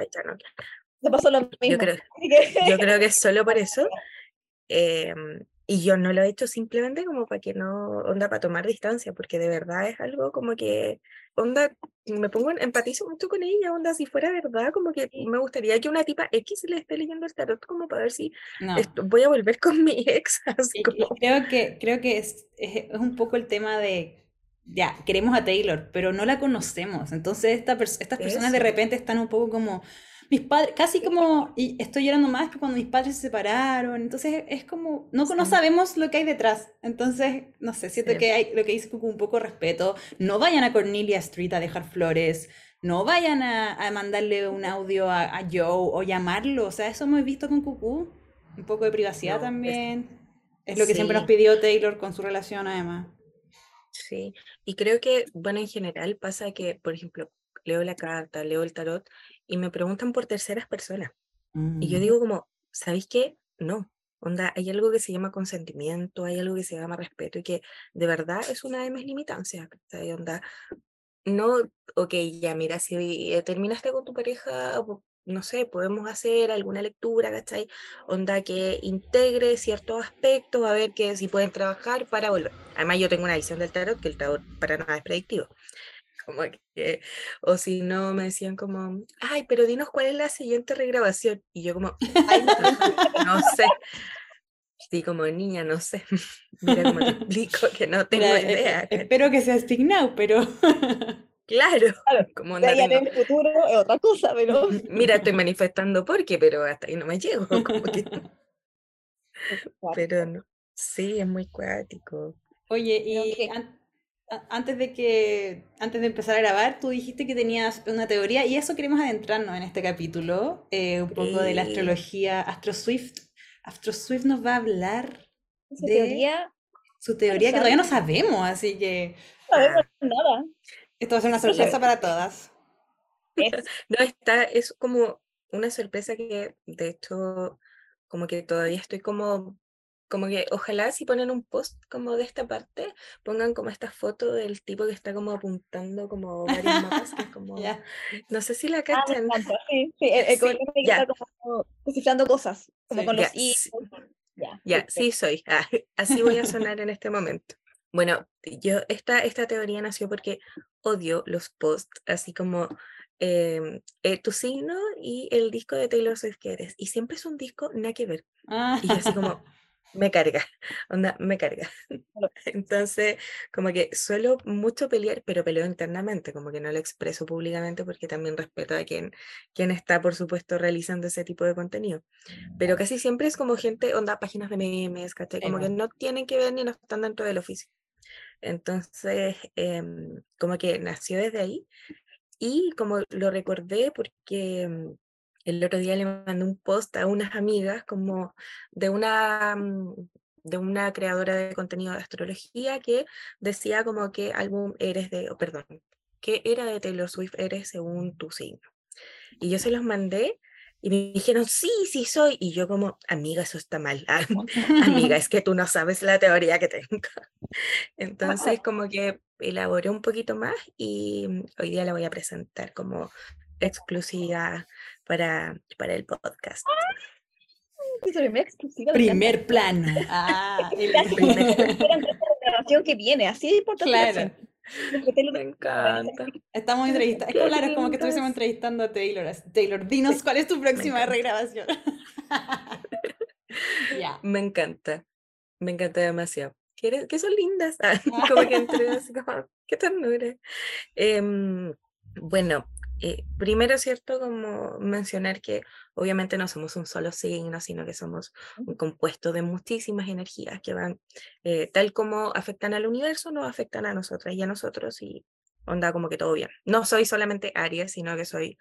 Se pasó lo mismo. creo- así que- Yo creo que es solo por eso. em, y yo no lo he hecho simplemente como para que no, onda, para tomar distancia, porque de verdad es algo como que, onda, me pongo, empatizo mucho con ella, onda, si fuera verdad, como que me gustaría que una tipa X le esté leyendo el tarot como para ver si No. esto- voy a volver con mi ex, así como, creo que, creo que es, es, es un poco el tema de, ya, queremos a Taylor, pero no la conocemos. Entonces esta pers- estas personas de Eso. repente están un poco como, mis padres, casi como, y estoy llorando más que cuando mis padres se separaron. Entonces es como, no, no Sí. sabemos lo que hay detrás. Entonces, no sé, siento Sí. que hay lo que dice Cucu, un poco respeto. No vayan a Cornelia Street a dejar flores. No vayan a, a mandarle un audio a, a Joe o llamarlo. O sea, eso hemos visto con Cucu. Un poco de privacidad No, es- también. Es lo que siempre nos Sí. pidió Taylor con su relación, además. sí. Y creo que, bueno, en general pasa que, por ejemplo, leo la carta, leo el tarot y me preguntan por terceras personas. Y yo Mm. digo como, ¿sabéis qué? No. Onda, hay algo que se llama consentimiento, hay algo que se llama respeto y que de verdad es una de mis limitancias. ¿cachai? Onda, no, ok, ya mira, si eh, terminaste con tu pareja, no sé, podemos hacer alguna lectura, ¿cachai? Onda que integre ciertos aspectos, a ver que si pueden trabajar para volver. Además, yo tengo una visión del tarot que el tarot para nada es predictivo. Como que, o si no, me decían como, ay, pero dinos cuál es la siguiente regrabación. Y yo como, Ay, no, no sé. Sí, como niña, no sé. Mira cómo te explico que no tengo Mira, eh, idea. eh, espero que sea Speak Now, pero Claro, Claro, como de no ahí a tengo- ver el futuro es otra cosa, pero Mira, estoy manifestando porque, pero hasta ahí no me llego. Como que, pero no. Sí, es muy cuático. Oye, y a- antes de que antes de empezar a grabar, tú dijiste que tenías una teoría y eso queremos adentrarnos en este capítulo, eh, un poco de la astrología, Astro Swift. Astro Swift nos va a hablar su de teoría su teoría que todavía no sabemos, así que no sabemos Ah, nada. esto va a ser una sorpresa para todas. No, está, es como una sorpresa que, de hecho, como que todavía estoy como, como que ojalá si ponen un post como de esta parte, pongan como esta foto del tipo que está como apuntando como varios mapas, que es como, Ya. no sé si la ah, cachan. encanta, sí, sí, el, el Sí, colega que está como descifrando cosas, como Sí. con Ya, los i. sí. Ya, sí soy. Ah, así voy a sonar en este momento. Bueno, yo esta, esta teoría nació porque odio los posts, así como em, eh, tu signo y el disco de Taylor Swift que eres. Y siempre es un disco nada que ver. Ah, Y así como, me carga, onda, me carga. Entonces, como que suelo mucho pelear, pero peleo internamente, como que no lo expreso públicamente porque también respeto a quien, quien está, por supuesto, realizando ese tipo de contenido. Pero casi siempre es como gente, onda, páginas de memes, ¿cachai? Como que no tienen que ver ni no están dentro del oficio. Entonces, em, como que nació desde ahí y como lo recordé porque em, el otro día le mandé un post a unas amigas como de una, mm, de una creadora de contenido de astrología que decía como que álbum eres de, oh, perdón, qué era de Taylor Swift eres según tu signo. Y yo se los mandé y me dijeron, sí, sí soy. Y yo como, amiga, eso está mal. amiga, es que tú no sabes la teoría que tengo. Entonces como que elaboré un poquito más y hoy día la voy a presentar como exclusiva para, para el podcast. Primer plano. Ah, el primer que viene, así de importante. Claro. Me encanta. Estamos entrevistando. Es claro, es como que estuviésemos entrevistando a Taylor. Taylor, dinos cuál es tu próxima regrabación. Me encanta. Me encanta demasiado. Que son lindas. Ah, como que entre así como, qué ternura. Eh, bueno, eh, primero es cierto como mencionar que obviamente no somos un solo signo, sino que somos un compuesto de muchísimas energías que van, eh, tal como afectan al universo, nos afectan a nosotras y a nosotros y onda como que todo bien. No soy solamente Aries, sino que soy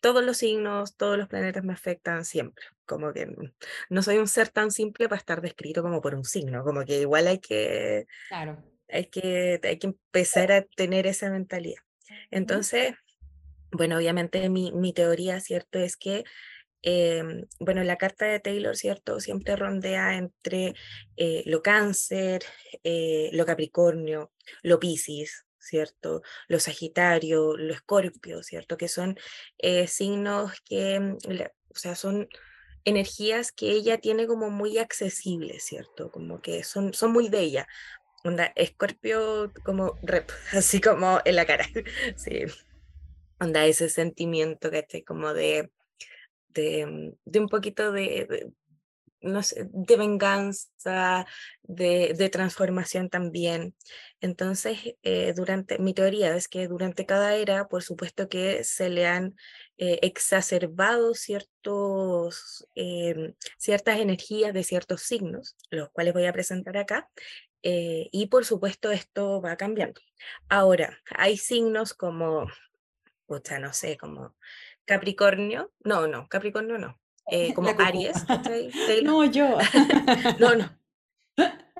todos los signos, todos los planetas me afectan siempre. Como que no soy un ser tan simple para estar descrito como por un signo, como que igual hay que, claro. hay que, hay que empezar a tener esa mentalidad. Entonces, bueno, obviamente mi, mi teoría, ¿cierto? Es que, em, bueno, la carta de Taylor, ¿cierto? Siempre rondea entre eh, lo cáncer, eh, lo capricornio, lo piscis, ¿cierto? Lo sagitario, lo escorpio, ¿cierto? Que son eh, signos que, mm, o sea, son energías que ella tiene como muy accesibles, ¿cierto? Como que son, son muy de ella. Onda, escorpio como rep, así como en la cara, sí onda ese sentimiento, que Como de, de, mm, de un poquito de, no sé, de venganza, de, de transformación también. Entonces, eh, durante, mi teoría es que durante cada era, por supuesto que se le han eh, exacerbado ciertos, em, ciertas energías de ciertos signos, los cuales voy a presentar acá, eh, y por supuesto esto va cambiando. Ahora, hay signos como sea, no sé, como Capricornio, no, no, Capricornio no, eh, como Aries. no, yo. no, no.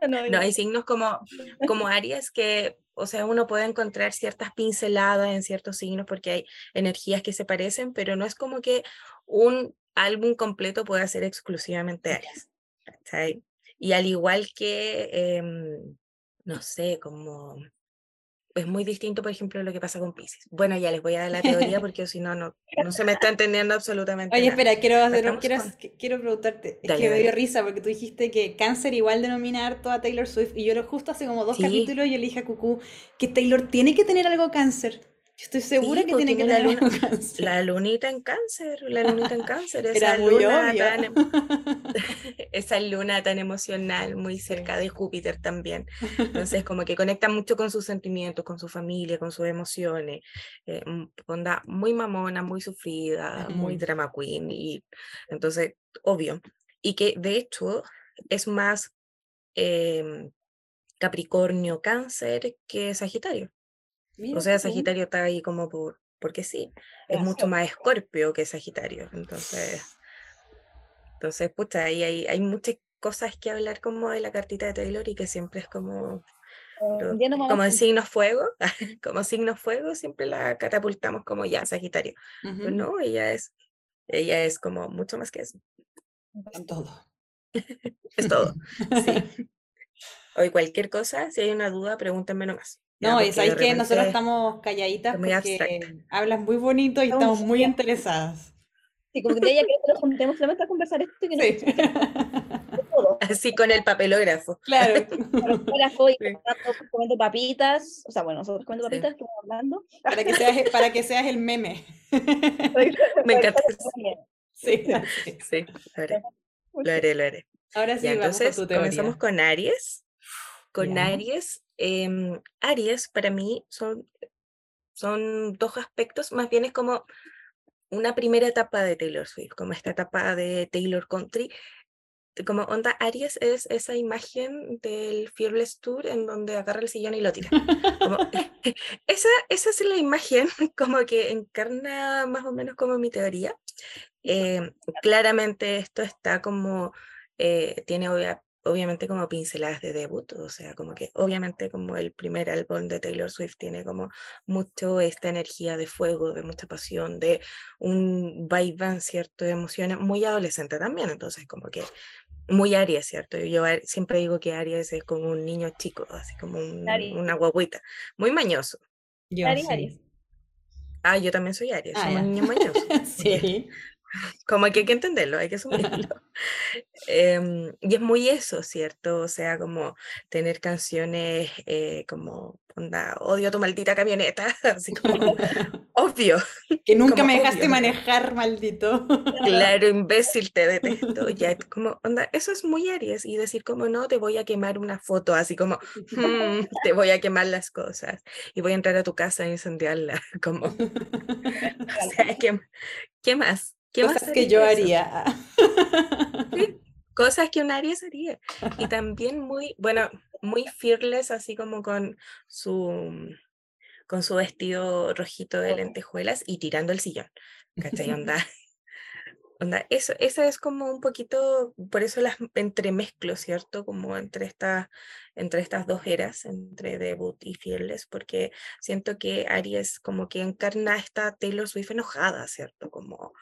No, hay signos como, como Aries que, o sea, uno puede encontrar ciertas pinceladas en ciertos signos porque hay energías que se parecen, pero no es como que un álbum completo pueda ser exclusivamente Aries. Y al igual que, em, no sé, como es muy distinto, por ejemplo, lo que pasa con Pisces. Bueno, ya les voy a dar la teoría porque si no, no, no se me está entendiendo absolutamente Oye, espera, quiero, hacer, quiero, quiero preguntarte, es que me dio risa porque tú dijiste que cáncer igual denominar toda Taylor Swift y yo justo hace como dos capítulos yo le dije a Cucú que Taylor tiene que tener algo cáncer estoy segura que tiene que la luna, La lunita en cáncer, la lunita en cáncer, esa luna, tan, em esa luna tan emocional, muy cerca de Júpiter también. Entonces, como que conecta mucho con sus sentimientos, con su familia, con sus emociones. Eh, onda muy mamona, muy sufrida, muy drama queen. Y entonces, obvio. Y que de hecho es más em, Capricornio, Cáncer que Sagitario o sea, Sagitario está ahí como por, porque sí, es mucho más escorpio que Sagitario. Entonces, entonces, pucha, ahí hay, hay muchas cosas que hablar como de la cartita de Taylor y que siempre es como, como en signos fuego, como signos fuego, siempre la catapultamos como ya, Sagitario. no, ella es, ella es como mucho más que eso. Es todo. es todo. Sí. Hoy cualquier cosa, si hay una duda, pregúntenme nomás. No, y sabéis que nosotros estamos calladitas porque hablas muy bonito y estamos muy interesadas. Sí, como que ella quiere que nos juntemos solamente a conversar esto y que sí. Así con el papelógrafo. Claro. Papelógrafo y comiendo papitas. O sea, bueno, nosotros comiendo papitas, estamos hablando. Para que, seas, para que seas el meme. Me encanta. Sí, sí, sí, lo haré. Lo haré, lo haré. Ahora sí, vamos entonces, con tu teoría. comenzamos con Aries. Con Aries, Em, Aries para mí son, son dos aspectos, más bien es como una primera etapa de Taylor Swift, como esta etapa de Taylor Country, como onda Aries es esa imagen del Fearless Tour en donde agarra el sillón y lo tira. esa, esa es la imagen como que encarna más o menos como mi teoría. Em, claramente esto está como, eh, tiene obviamente como pinceladas de debut, o sea, como que obviamente como el primer álbum de Taylor Swift tiene como mucho esta energía de fuego, de mucha pasión, de un vaiván, ¿cierto? De emociones, muy adolescente también, entonces como que muy Aries, ¿cierto? Yo siempre digo que Aries es como un niño chico, así como una guaguita, muy mañoso. Yo Aries, Ah, yo también soy Aries, soy un niño mañoso. sí. Como que hay que entenderlo, hay que asumirlo. Em, y es muy eso, ¿cierto? O sea, como tener canciones eh, como, onda, odio tu maldita camioneta, así como, obvio. Que nunca me dejaste manejar, maldito. Claro, imbécil, te detesto. Ya, como, onda, eso es muy Aries. Y decir como, no, te voy a quemar una foto, así como, mm, te voy a quemar las cosas. Y voy a entrar a tu casa e incendiarla, como. o sea, ¿qué, ¿qué más? ¿Qué cosas que yo haría. cosas que un Aries haría. Y también muy, bueno, muy fearless, así como con su, con su vestido rojito de lentejuelas y tirando el sillón. ¿Cachai? Onda. Onda, eso, esa es como un poquito, por eso las entremezclo, ¿cierto? Como entre, esta, entre estas dos eras, entre debut y Fearless, porque siento que Aries como que encarna esta Taylor Swift enojada, ¿cierto? Como,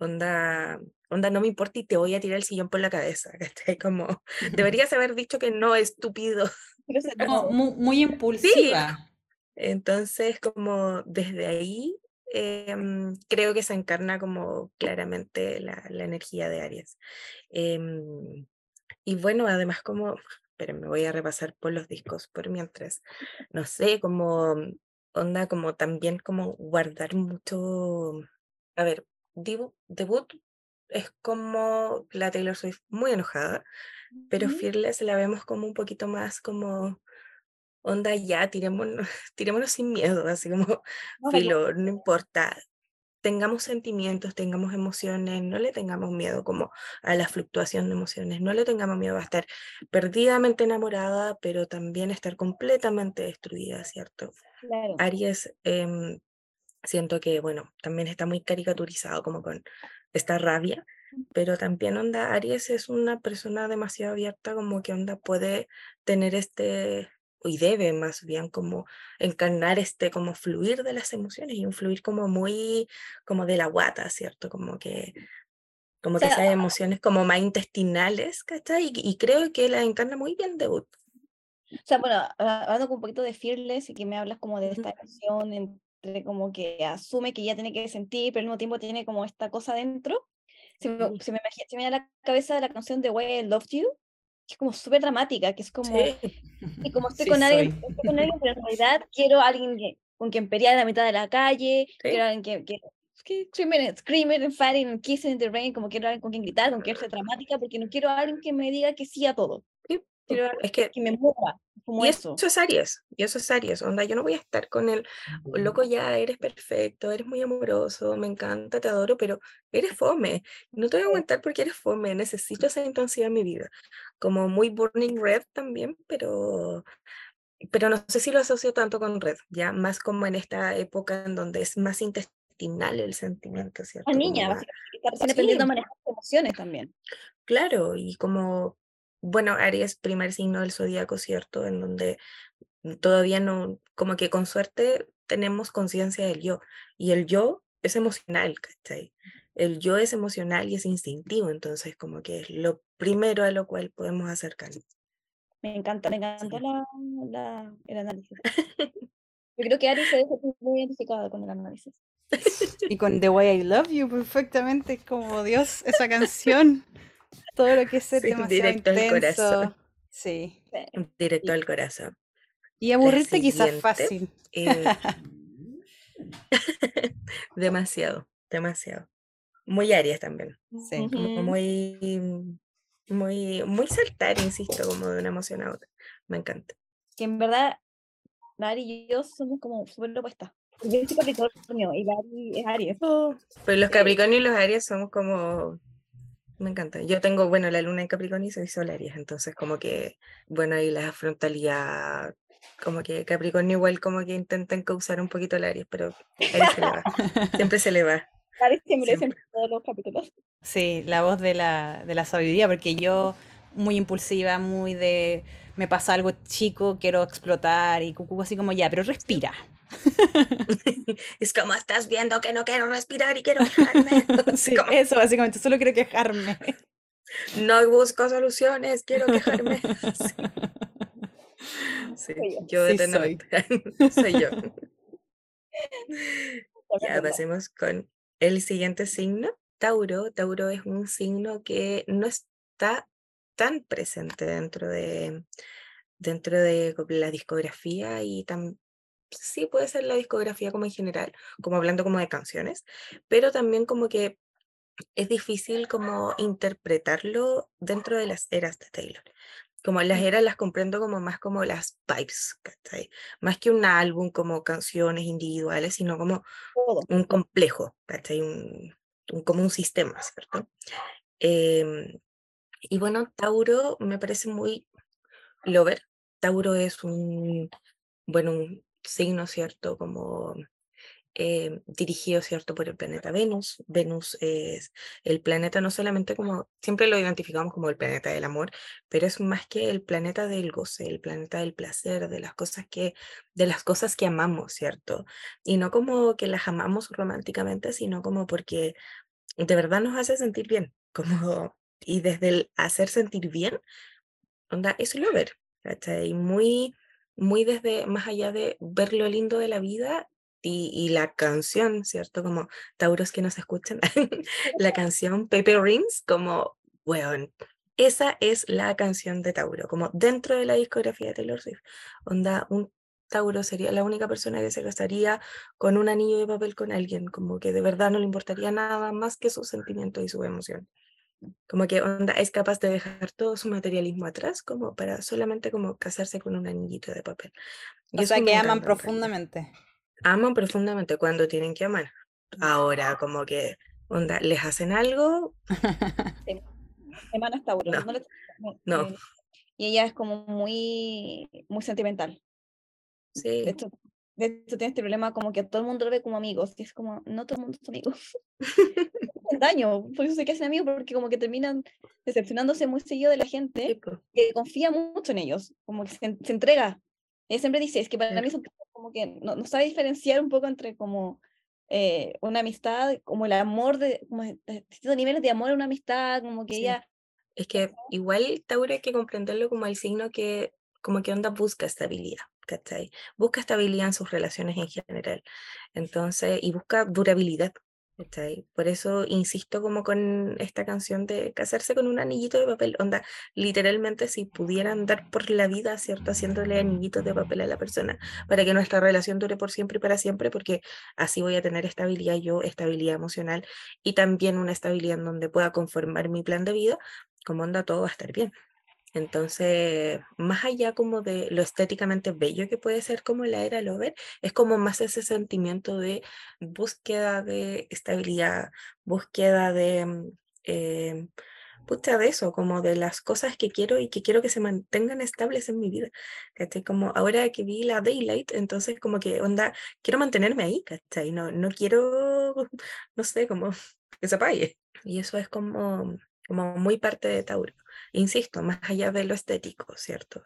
onda, onda, no me importa y te voy a tirar el sillón por la cabeza. Como, deberías haber dicho que no, estúpido. muy, impulsiva. Entonces, como desde ahí, em, creo que se encarna como claramente la, la energía de Aries. Em, y bueno, además como, pero me voy a repasar por los discos por mientras, no sé, como onda, como también como guardar mucho, a ver, debut es como la Taylor Swift muy enojada, pero Fearless la vemos como un poquito más como onda ya, tirémonos, tirémonos sin miedo, así como filo, no importa, tengamos sentimientos, tengamos emociones, no le tengamos miedo como a la fluctuación de emociones, no le tengamos miedo a estar perdidamente enamorada, pero también estar completamente destruida, ¿cierto? Aries em, siento que, bueno, también está muy caricaturizado como con esta rabia, pero también Onda Aries es una persona demasiado abierta, como que Onda puede tener este, y debe más bien como encarnar este, como fluir de las emociones y un fluir como muy, como de la guata, ¿cierto? Como que, como que esas emociones como más intestinales, ¿cachai? Y, y creo que la encarna muy bien debut. O sea, bueno, hablando un poquito de Fearless y que me hablas como de esta canción en como que asume que ya tiene que sentir, pero al mismo tiempo tiene como esta cosa dentro. Se me, se me, se me da la cabeza de la canción de Way I Loved You, que es como súper dramática, que es como, y como estoy, con alguien, estoy con alguien, pero en realidad quiero a alguien que, con quien pelear en la mitad de la calle, quiero a alguien que, que, que screaming, screaming and fighting and kissing in the rain, como quiero a alguien con quien gritar, con quien ser dramática, porque no quiero a alguien que me diga que sí a todo. Quiero es que, que me mueva y eso. es Aries, y eso es Aries, onda, yo no voy a estar con el, loco, ya eres perfecto, eres muy amoroso, me encanta, te adoro, pero eres fome, no te voy a aguantar porque eres fome, necesito esa intensidad en mi vida, como muy Burning Red también, pero, pero no sé si lo asocio tanto con Red, ya más como en esta época en donde es más intestinal el sentimiento, ¿cierto? La niña, básicamente, está aprendiendo a manejar emociones también. Claro, y como bueno, Aries, primer signo del zodíaco, ¿cierto? En donde todavía no, como que con suerte tenemos conciencia del yo. Y el yo es emocional, ¿cachai? El yo es emocional y es instintivo, entonces como que es lo primero a lo cual podemos acercarnos. Me encanta, me encanta la, el análisis. Yo creo que Aries se muy identificada con el análisis. Y con The Way I Love You perfectamente, como Dios, esa canción todo lo que es ser directo al corazón. Sí. Directo al corazón. Y aburrirte quizás fácil. Eh, demasiado, demasiado. Muy Aries también. Sí. muy, muy, muy saltar, insisto, como de una emoción a otra. Me encanta. Que en verdad, Mari y yo somos como súper opuestas. Yo soy Capricornio y Mari es Aries. Oh, pero los Capricornio y los Aries somos como me encanta. Yo tengo, bueno, la luna en Capricornio y soy Solarias, entonces como que, bueno, ahí la frontalidad, como que Capricornio igual como que intentan causar un poquito el Aries, pero ahí se le va. Siempre se le va. Siempre, siempre todos los capítulos. Sí, la voz de la, de la sabiduría, porque yo muy impulsiva, muy de me pasa algo chico, quiero explotar y cucu así como ya, pero respira. es como estás viendo que no quiero respirar y quiero quejarme. sí, eso básicamente, solo quiero quejarme. No busco soluciones, quiero quejarme. Sí. yo, de soy. soy yo. ya pasemos con el siguiente signo. Tauro. Tauro es un signo que no está tan presente dentro de, dentro de la discografía y tan, sí puede ser la discografía como en general, como hablando como de canciones, pero también como que es difícil como interpretarlo dentro de las eras de Taylor. Como las eras las comprendo como más como las vibes, Más que un álbum como canciones individuales, sino como un complejo, Un, como un sistema, ¿cierto? Em, y bueno, Tauro me parece muy lover. Tauro es un, bueno, un signo, ¿cierto? Como eh, dirigido, ¿cierto? Por el planeta Venus. Venus es el planeta no solamente como, siempre lo identificamos como el planeta del amor, pero es más que el planeta del goce, el planeta del placer, de las cosas que, de las cosas que amamos, ¿cierto? Y no como que las amamos románticamente, sino como porque de verdad nos hace sentir bien, como, y desde el hacer sentir bien, onda, es lover, ¿cachai? Muy, muy desde, más allá de ver lo lindo de la vida y, la canción, ¿cierto? Como Tauros que nos escuchan, la canción Paper Rings, como, bueno, esa es la canción de Tauro, como dentro de la discografía de Taylor Swift. Onda, un Tauro sería la única persona que se casaría con un anillo de papel con alguien, como que de verdad no le importaría nada más que sus sentimientos y su emoción. Como que onda es capaz de dejar todo su materialismo atrás como para solamente como casarse con un anillito de papel. Y o sea que aman profundamente aman profundamente cuando tienen que amar. Ahora, como que, onda, les hacen algo. Semana Tauro. No. Eh, y ella es como muy, muy sentimental. Sí. De hecho, de hecho, tiene este problema como que todo el mundo lo ve como amigos. Y es como, no todo el mundo es amigo. daño. Por eso se quedan amigos, porque como que terminan decepcionándose muy seguido de la gente que confía mucho en ellos. Como que se, se entrega ella siempre dice, es que para mí es como que no, no, sabe diferenciar un poco entre como eh, una amistad, como el amor, de, como distintos niveles de amor a una amistad, como que ella... Es que igual Tauro hay que comprenderlo como el signo que como que onda busca estabilidad, ¿cachai? Busca estabilidad en sus relaciones en general. Entonces, y busca durabilidad, por eso insisto como con esta canción de casarse con un anillito de papel. Onda, literalmente si pudieran dar por la vida, ¿cierto? Haciéndole anillitos de papel a la persona para que nuestra relación dure por siempre y para siempre, porque así voy a tener estabilidad yo, estabilidad emocional y también una estabilidad en donde pueda conformar mi plan de vida, como onda todo va a estar bien. Entonces, más allá como de lo estéticamente bello que puede ser como la era Lover, es como más ese sentimiento de búsqueda de estabilidad, búsqueda de, mm, eh, de eso, como de las cosas que quiero y que quiero que se mantengan estables en mi vida. ¿Cachai? Como ahora que vi la Daylight, entonces como que onda, quiero mantenerme ahí, ¿cachai? No, no quiero, no sé, como que se apague. Y eso es como, como muy parte de Tauro insisto, más allá de lo estético, ¿cierto?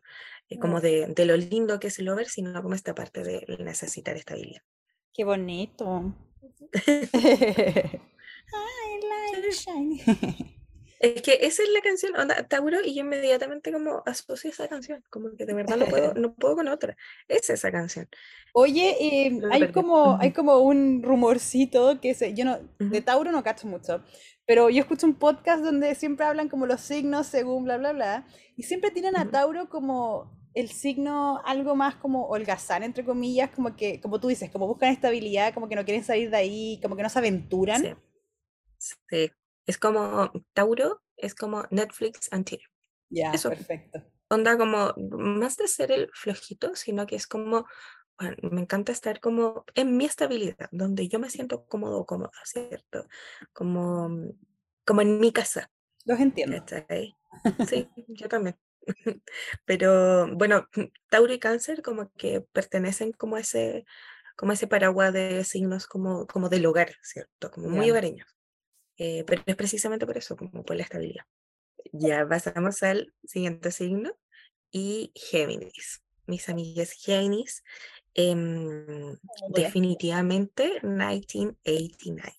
Eh, como de, de, lo lindo que es el over, sino como esta parte de necesitar estabilidad. Qué bonito. Es que esa es la canción, onda, Tauro, y yo inmediatamente como asocio esa canción, como que de verdad no puedo, no puedo con otra. Es esa canción. Oye, eh, hay, como, hay como un rumorcito que se, yo no, de Tauro no cacho mucho, pero yo escucho un podcast donde siempre hablan como los signos según bla, bla, bla, y siempre tienen a Tauro como el signo algo más como holgazán, entre comillas, como que, como tú dices, como buscan estabilidad, como que no quieren salir de ahí, como que no se aventuran. Sí, es como Tauro, es como Netflix anti. Ya, perfecto. Onda como, más de ser el flojito, sino que es como, bueno, me encanta estar como en mi estabilidad, donde yo me siento cómodo o cómoda, ¿cierto? Como, como en mi casa. Los entiendo. Sí, yo también. Pero bueno, Tauro y Cáncer como que pertenecen como a ese, como ese paraguas de signos como, como del hogar, ¿cierto? Como muy hogareños. Eh, pero es precisamente por eso, como por la estabilidad. Ya pasamos al siguiente signo y Géminis. Mis amigas Géminis, em, definitivamente 1989.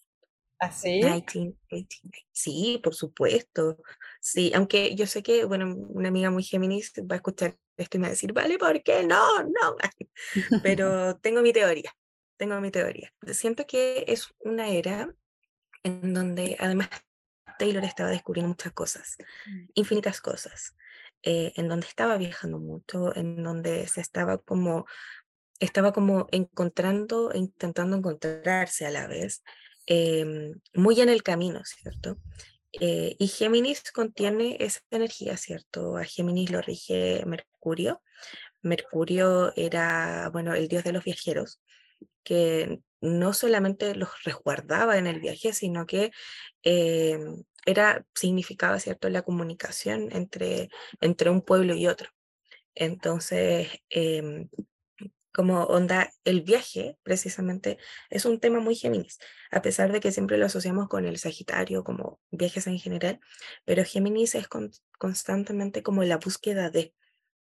¿Ah, sí? 1989. Sí, por supuesto. Sí, aunque yo sé que, bueno, una amiga muy Géminis va a escuchar esto y me va a decir, vale, ¿por qué? No, no. Pero tengo mi teoría, tengo mi teoría. Siento que es una era en donde además Taylor estaba descubriendo muchas cosas, Mm. infinitas cosas, eh, en donde estaba viajando mucho, en donde se estaba como, estaba como encontrando e intentando encontrarse a la vez, em, muy en el camino, ¿cierto? Eh, y Géminis contiene esa energía, ¿cierto? A Géminis lo rige Mercurio. Mercurio era, bueno, el dios de los viajeros, que no solamente los resguardaba en el viaje, sino que em, era, significaba, ¿cierto?, la comunicación entre, entre un pueblo y otro. Entonces, em, como onda, el viaje precisamente es un tema muy Géminis, a pesar de que siempre lo asociamos con el Sagitario como viajes en general, pero Géminis es con- constantemente como la búsqueda de,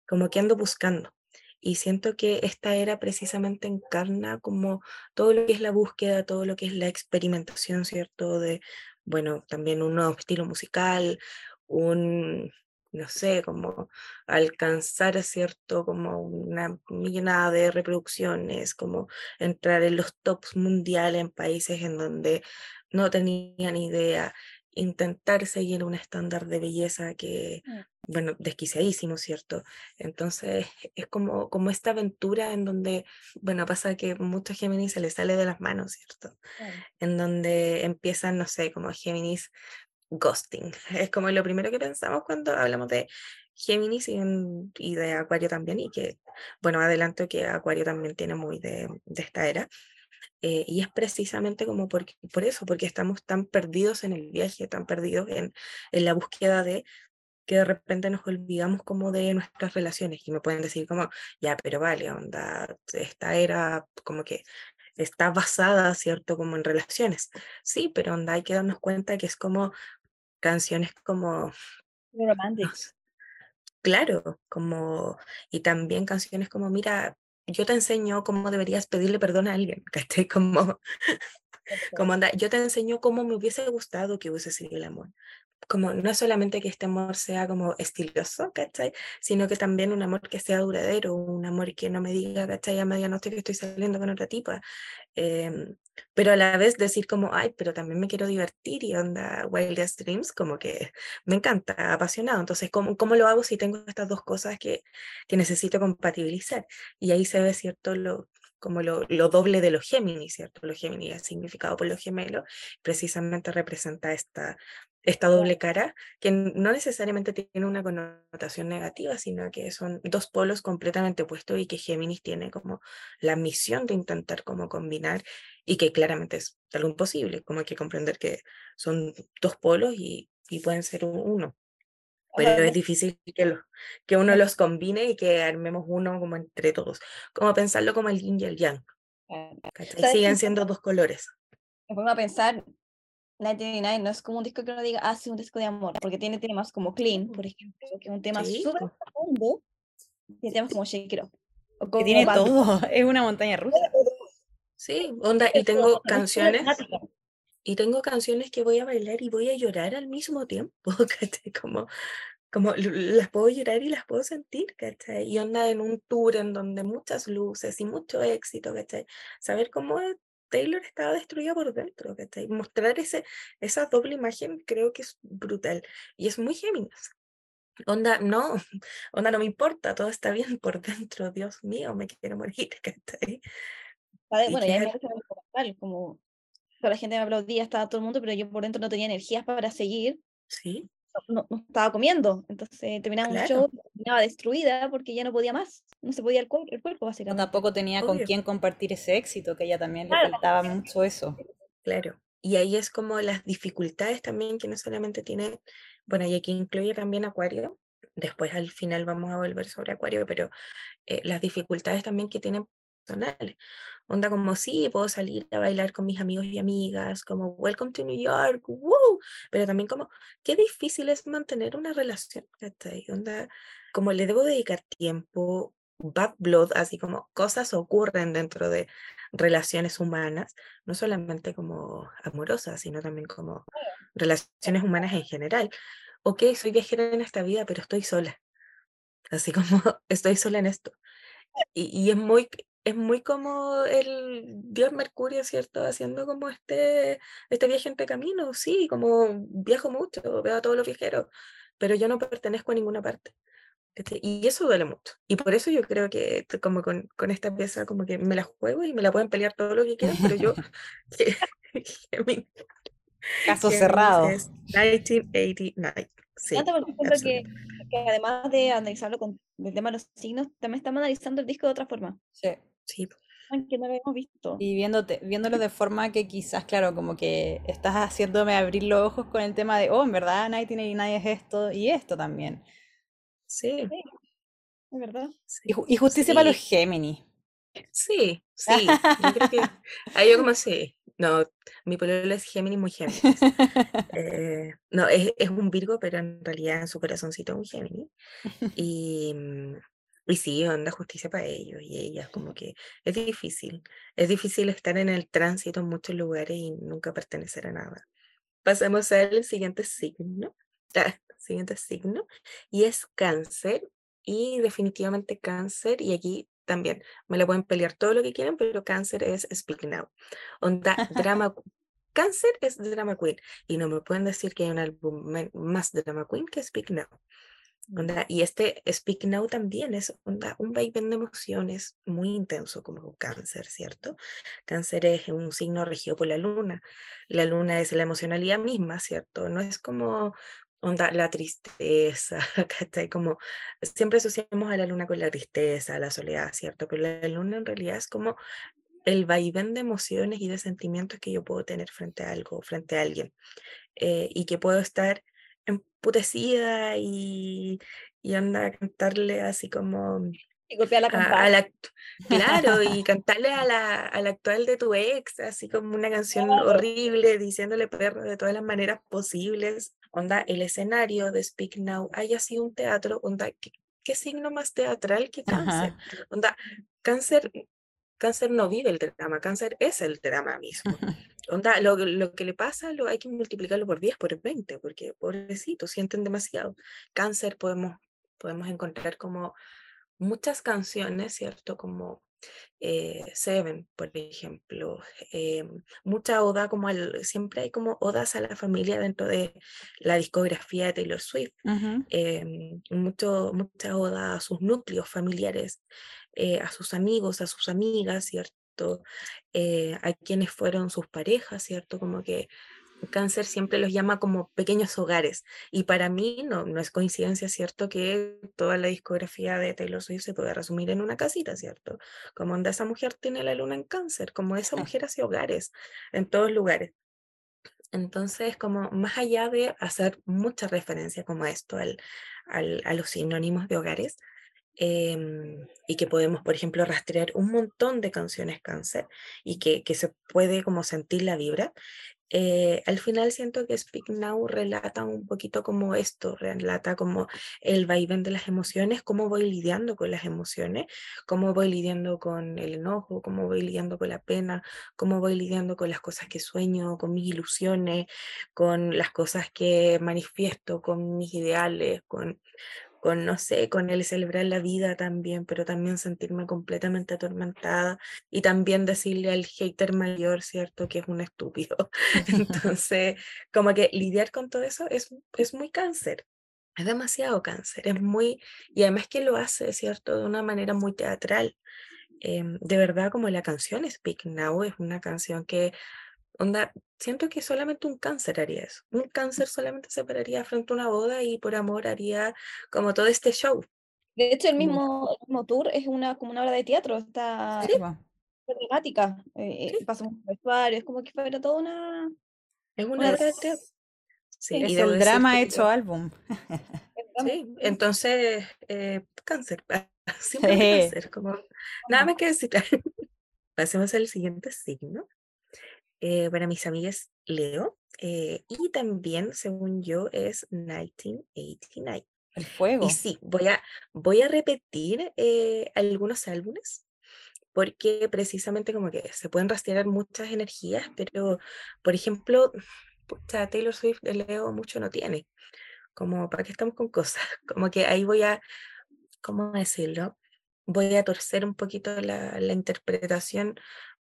como que ando buscando. Y siento que esta era precisamente encarna como todo lo que es la búsqueda, todo lo que es la experimentación, ¿cierto? De, bueno, también un nuevo estilo musical, un, no sé, como alcanzar, ¿cierto? Como una millonada de reproducciones, como entrar en los tops mundiales en países en donde no tenían idea, intentar seguir un estándar de belleza que, Mm. bueno, desquiciadísimo, ¿cierto? Entonces es como, como esta aventura en donde, bueno, pasa que muchos Géminis se les sale de las manos, ¿cierto? En donde empiezan, no sé, como Géminis ghosting. Es como lo primero que pensamos cuando hablamos de Géminis y, y de Acuario también, y que, bueno, adelanto que Acuario también tiene muy de, de esta era. eh, y es precisamente como porque, por eso, porque estamos tan perdidos en el viaje, tan perdidos en, en la búsqueda de que de repente nos olvidamos como de nuestras relaciones y me pueden decir como, ya, pero vale, onda, esta era como que está basada, ¿cierto? Como en relaciones. Sí, pero onda, hay que darnos cuenta que es como canciones como, no sé, claro, como, y también canciones como, mira, yo te enseño cómo deberías pedirle perdón a alguien, ¿cachai? Como, como anda, yo te enseño cómo me hubiese gustado que hubiese sido el amor. Como no solamente que este amor sea como estiloso, ¿cachai? Sino que también un amor que sea duradero, un amor que no me diga, ¿cachai? A medianoche que estoy saliendo con otra tipa. Em, pero a la vez decir como, ay, pero también me quiero divertir y onda Wildest Dreams, como que me encanta, apasionado. Entonces, ¿cómo, cómo lo hago si tengo estas dos cosas que, que necesito compatibilizar? Y ahí se ve, ¿cierto? Lo, como lo, lo doble de los Géminis, ¿cierto? Los Géminis es significado por los gemelos, precisamente representa esta, esta doble cara, que no necesariamente tiene una connotación negativa, sino que son dos polos completamente opuestos y que Géminis tiene como la misión de intentar como combinar y que claramente es algo imposible, como hay que comprender que son dos polos y, y pueden ser un- uno, pero es difícil que, lo- que uno los combine y que armemos uno como entre todos, como pensarlo como el yin y el yang. ¿cachai? Siguen siendo dos colores. Me pongo a pensar, 1989 no es como un disco que uno diga, ah, sí, un disco de amor, porque tiene temas como Clean, por ejemplo, que es un tema Sí, súper po. profundo, y temas como Shake It Off, o Que como tiene Bad Boy. todo, es una montaña rusa. Sí, onda, y tengo canciones, y tengo canciones que voy a bailar y voy a llorar al mismo tiempo, ¿cachai? Como, como las puedo llorar y las puedo sentir, ¿cachai? Y onda en un tour en donde muchas luces y mucho éxito, ¿cachai? Saber cómo Taylor estaba destruida por dentro, ¿cachai? Mostrar ese, esa doble imagen creo que es brutal y es muy Géminis. Onda, no, onda, no me importa, todo está bien por dentro, Dios mío, me quiero morir, Bueno, ya me como toda la gente me aplaudía, estaba todo el mundo, pero yo por dentro no tenía energías para seguir, Sí, no, no estaba comiendo, entonces terminaba un show, terminaba destruida porque ya no podía más, no se podía el, cuer- el cuerpo básicamente. tampoco tenía con quién compartir ese éxito, que a ella también le faltaba mucho eso. claro. Y ahí es como las dificultades también que no solamente tiene, bueno, y aquí incluye también Acuario, después al final vamos a volver sobre Acuario, pero eh, las dificultades también que tienen personales. Onda como sí, puedo salir a bailar con mis amigos y amigas, como Welcome to New York, ¡woo! Pero también como, qué difícil es mantener una relación, ¿cachai? Onda, como le debo dedicar tiempo, bad blood, así como cosas ocurren dentro de relaciones humanas, no solamente como amorosas, sino también como relaciones humanas en general. Ok, soy viajera en esta vida, pero estoy sola. Así como estoy sola en esto. Y, y es muy, es muy como el dios Mercurio, ¿cierto? Haciendo como este, este viaje entre caminos, sí, como viajo mucho, veo a todos los viajeros, pero yo no pertenezco a ninguna parte. Y eso duele mucho. Y por eso yo creo que como con, con, esta pieza como que me la juego y me la pueden pelear todo lo que quieran, pero yo... Caso cerrado. 1989. Sí, que, que, además de analizarlo con el tema de los signos, también estamos analizando el disco de otra forma. Sí. Sí. Que no lo hemos visto. Y viéndote, viéndolo de forma que quizás, claro, como que estás haciéndome abrir los ojos con el tema de, oh, en verdad, 1989 es esto y esto también. Sí. Es verdad. Y, justicia para los Géminis. Sí, sí. Yo creo que. Ahí yo como sí. No, mi pololo es Géminis muy Géminis. Eh, no, es, es, un Virgo, pero en realidad en su corazoncito es un Géminis. Y, mm, y sí, onda justicia para ellos y ellas, como que es difícil. Es difícil estar en el tránsito en muchos lugares y nunca pertenecer a nada. Pasemos al siguiente signo. Ah, siguiente signo. Y es cáncer. Y definitivamente cáncer. Y aquí también me la pueden pelear todo lo que quieran, pero cáncer es Speak Now. Onda, drama. cáncer es drama queen. Y no me pueden decir que hay un álbum más drama queen que Speak Now. Onda, y este Speak Now también es un vaivén de emociones muy intenso como cáncer, ¿cierto? Cáncer es un signo regido por la luna. La luna es la emocionalidad misma, ¿cierto? No es como onda, la tristeza, está Como siempre asociamos a la luna con la tristeza, la soledad, ¿cierto? Pero la luna en realidad es como el vaivén de emociones y de sentimientos que yo puedo tener frente a algo, frente a alguien, eh, y que puedo estar emputecida y, y anda a cantarle así como y golpear la campana. claro, y cantarle a la, a la, actual de tu ex, así como una canción horrible, diciéndole perro de todas las maneras posibles. Onda, el escenario de Speak Now haya sido un teatro, onda, ¿qué, signo más teatral que cáncer? Onda, cáncer, cáncer no vive el drama, cáncer es el drama mismo. Onda, lo, lo, que le pasa lo hay que multiplicarlo por 10, por 20, porque pobrecito, sienten demasiado. Cáncer podemos, podemos encontrar como muchas canciones, ¿cierto? Como eh, Seven, por ejemplo, eh, mucha oda, como al, siempre hay como odas a la familia dentro de la discografía de Taylor Swift, eh, mucho, mucha oda a sus núcleos familiares, eh, a sus amigos, a sus amigas, ¿cierto? A quienes fueron sus parejas, ¿cierto? Como que cáncer siempre los llama como pequeños hogares. Y para mí no, no es coincidencia, ¿cierto? Que toda la discografía de Taylor Swift se puede resumir en una casita, ¿cierto? Como donde esa mujer tiene la luna en cáncer, como esa mujer hace hogares en todos lugares. Entonces, como más allá de hacer mucha referencia como esto al, al, a los sinónimos de hogares, em, y que podemos, por ejemplo, rastrear un montón de canciones cáncer y que, que se puede como sentir la vibra, eh, al final siento que Speak Now relata un poquito como esto, relata como el vaivén de las emociones, cómo voy lidiando con las emociones, cómo voy lidiando con el enojo, cómo voy lidiando con la pena, cómo voy lidiando con las cosas que sueño, con mis ilusiones, con las cosas que manifiesto, con mis ideales, con con, no sé, con el celebrar la vida también, pero también sentirme completamente atormentada y también decirle al hater mayor, ¿cierto?, que es un estúpido. Entonces, como que lidiar con todo eso es, es muy cáncer. Es demasiado cáncer, es muy, y además que lo hace, ¿cierto?, de una manera muy teatral. Em, de verdad, como la canción Speak Now es una canción que Onda, siento que solamente un cáncer haría eso. Un cáncer solamente se pararía frente a una boda y por amor haría como todo este show. De hecho, el mismo, mismo tour es una, como una obra de teatro, está ¿Sí? dramática. Eh, ¿Sí? Pasa un vestuario, es como que fuera toda una. Es una, obra de teatro. Sí, es el drama hecho álbum. Sí, entonces, eh, cáncer. Siempre sí. cáncer, como nada más que decir. pasemos al siguiente signo. Eh, para mis amigas, Leo. eh, y también, según yo, es 1989. El fuego. Y sí, voy a, voy a repetir eh, algunos álbumes porque precisamente como que se pueden rastrear muchas energías, pero por ejemplo, pucha, Taylor Swift de Leo mucho no tiene. Como, ¿para qué estamos con cosas? Como que ahí voy a, ¿cómo decirlo? Voy a torcer un poquito la, la interpretación,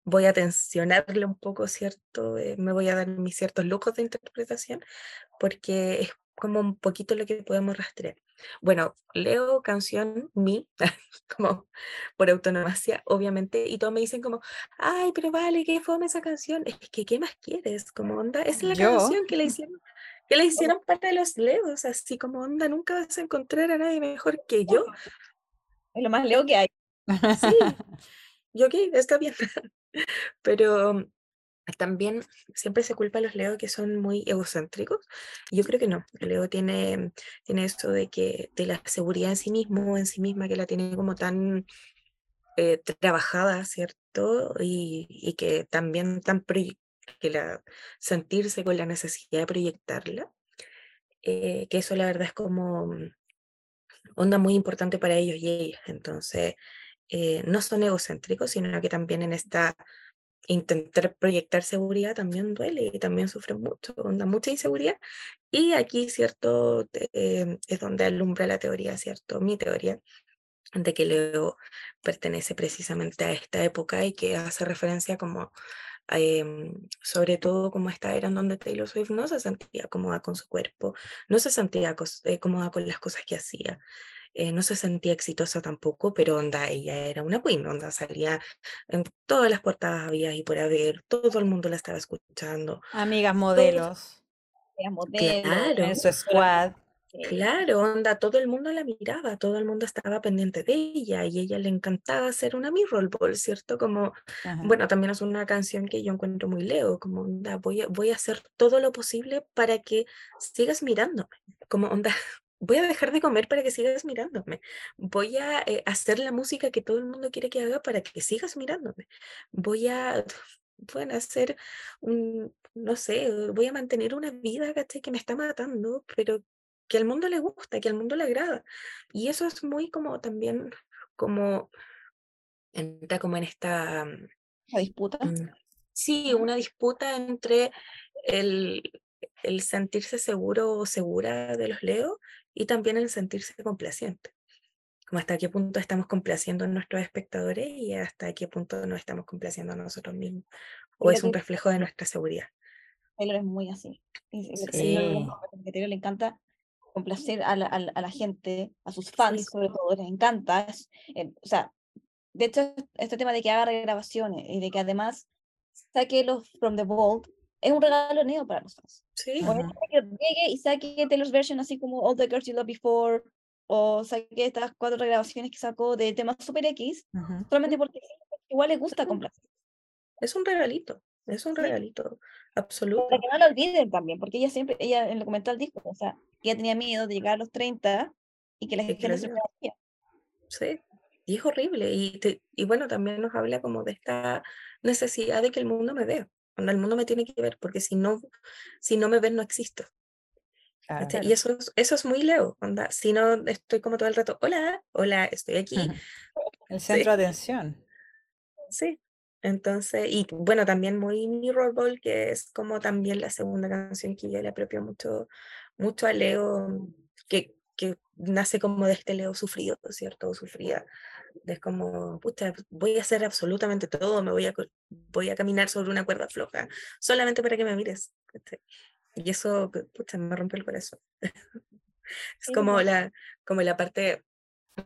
voy a tensionarle un poco, ¿cierto? Eh, me voy a dar mis ciertos lujos de interpretación, porque es como un poquito lo que podemos rastrear. Bueno, leo canción Mi, como por autonomía, obviamente, y todos me dicen como, ay, pero vale, qué fome esa canción. Es que, ¿qué más quieres? Como onda, es la Yo. canción que le hicieron, que le hicieron para los leos, así como onda, nunca vas a encontrar a nadie mejor que yo. Es lo más leo que hay. Sí, yo ok, está bien. Pero también siempre se culpa a los Leo que son muy egocéntricos. Yo creo que no. El Leo tiene, tiene esto de que de la seguridad en sí mismo, en sí misma, que la tiene como tan eh, trabajada, ¿cierto? Y, y que también tan que la sentirse con la necesidad de proyectarla. eh, que eso la verdad es como mm, onda muy importante para ellos y ellas. Entonces, eh, no son egocéntricos, sino que también en esta intentar proyectar seguridad también duele y también sufren mucho, onda, mucha inseguridad. Y aquí, ¿cierto? eh, es donde alumbra la teoría, ¿cierto? Mi teoría de que Leo pertenece precisamente a esta época y que hace referencia como, em, sobre todo como esta era en donde Taylor Swift no se sentía cómoda con su cuerpo, no se sentía eh, cómoda con las cosas que hacía, eh, no se sentía exitosa tampoco, pero onda, ella era una queen, onda, salía en todas las portadas había y por haber, todo el mundo la estaba escuchando. Amigas modelos. Era modelo, Claro. En su squad. Claro, onda, todo el mundo la miraba, todo el mundo estaba pendiente de ella y a ella le encantaba hacer una mirror ball, ¿cierto? Como, Ajá. bueno, también es una canción que yo encuentro muy Leo, como, onda, voy a, voy a hacer todo lo posible para que sigas mirándome, como, onda, voy a dejar de comer para que sigas mirándome, voy a eh, hacer la música que todo el mundo quiere que haga para que sigas mirándome, voy a, bueno, hacer un, no sé, voy a mantener una vida, ¿cachai? Que me está matando, pero que al mundo le gusta, que al mundo le agrada. Y eso es muy como también, como, entra como en esta, mm, la disputa. mm, sí, una disputa entre el, el sentirse seguro o segura de los Leo y también el sentirse complaciente. Como hasta qué punto estamos complaciendo a nuestros espectadores y hasta qué punto nos estamos complaciendo a nosotros mismos. O es un reflejo de nuestra seguridad. Taylor es muy así. Sí. Taylor le encanta complacer a la, a la- gente, a sus fans sobre todo, les encanta. es- eh, o sea, de hecho, este tema de que haga regrabaciones y de que además saque los From the Vault es un regalo neo para los fans. Sí, Ajá. eso que llegue y saque Taylor's version así como All the Girls You Loved Before o saque estas cuatro regrabaciones que sacó de temas Super X solamente porque igual le gusta complacer. es un regalito, es un Sí. regalito absoluto. Para que no la olviden también, porque ella siempre, ella en el documental dijo, o sea, que ella tenía miedo de llegar a los 30 y que la gente la se hacía. Sí, y es horrible. Y, te- y bueno, también nos habla como de esta necesidad de que el mundo me vea. Cuando el mundo me tiene que ver, porque si no, si no me ven, no existo. Y eso es, eso es muy Leo. Onda. Si no, estoy como todo el rato, hola, hola, estoy aquí. El centro de atención. Sí. Entonces, y bueno, también muy Mirror Ball, que es como también la segunda canción que yo le apropio mucho, mucho a Leo, que, que nace como de este Leo sufrido, ¿cierto? O sufrida. Es como, pucha, voy a hacer absolutamente todo, me voy a, voy a caminar sobre una cuerda floja, solamente para que me mires. Y eso, pu- pucha, me rompe el corazón. Es como pues. la, como la parte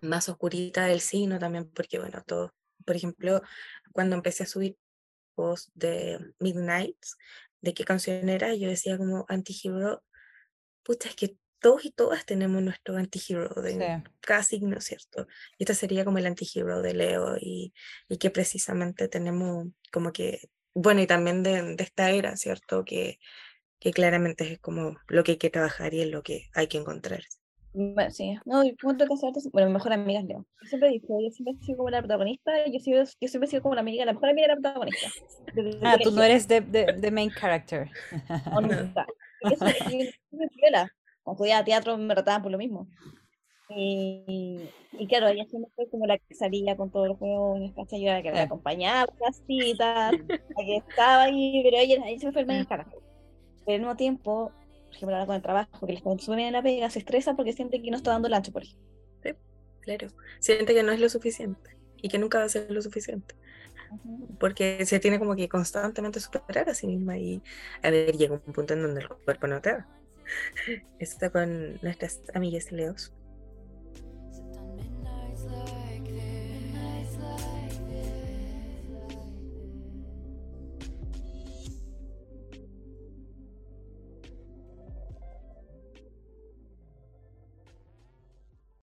más oscurita del signo también, porque bueno, todo, por ejemplo, cuando empecé a subir post de Midnight, de qué canción era, yo decía como antihero, pucha, es que todos y todas tenemos nuestro antihero de Sí. cada signo, ¿cierto? Y este sería como el antihero de Leo y, y que precisamente tenemos como que, bueno, y también de, de esta era, ¿cierto? Que, que claramente es como lo que hay que trabajar y es lo que hay que encontrar. Sí, no, y punto que hacerte, bueno, mi mejor amiga es Leo. Yo siempre dicho, yo siempre he sido como la protagonista, yo siempre, yo siempre he sido como la amiga, la mejor amiga de la protagonista. desde Ah, tú no eres de, de, de main character. Onda. Y eso es soy viola. Cuando estudiaba teatro me trataban por lo mismo. Y, y claro, ella siempre fue como la que salía con todos los jóvenes, ¿cachai? Yo era la que la acompañaba a las citas, la que estaba ahí, pero ella, ella siempre fue el main character. Pero al mismo tiempo, por ejemplo, ahora con el trabajo, que les consume en la pega, se estresa porque siente que no está dando el ancho, por ejemplo. Claro. Siente que no es lo suficiente y que nunca va a ser lo suficiente. Porque se tiene como que constantemente superar a sí misma y a ver, llega un punto en donde el cuerpo no te da. Está con nuestras amigas Leos.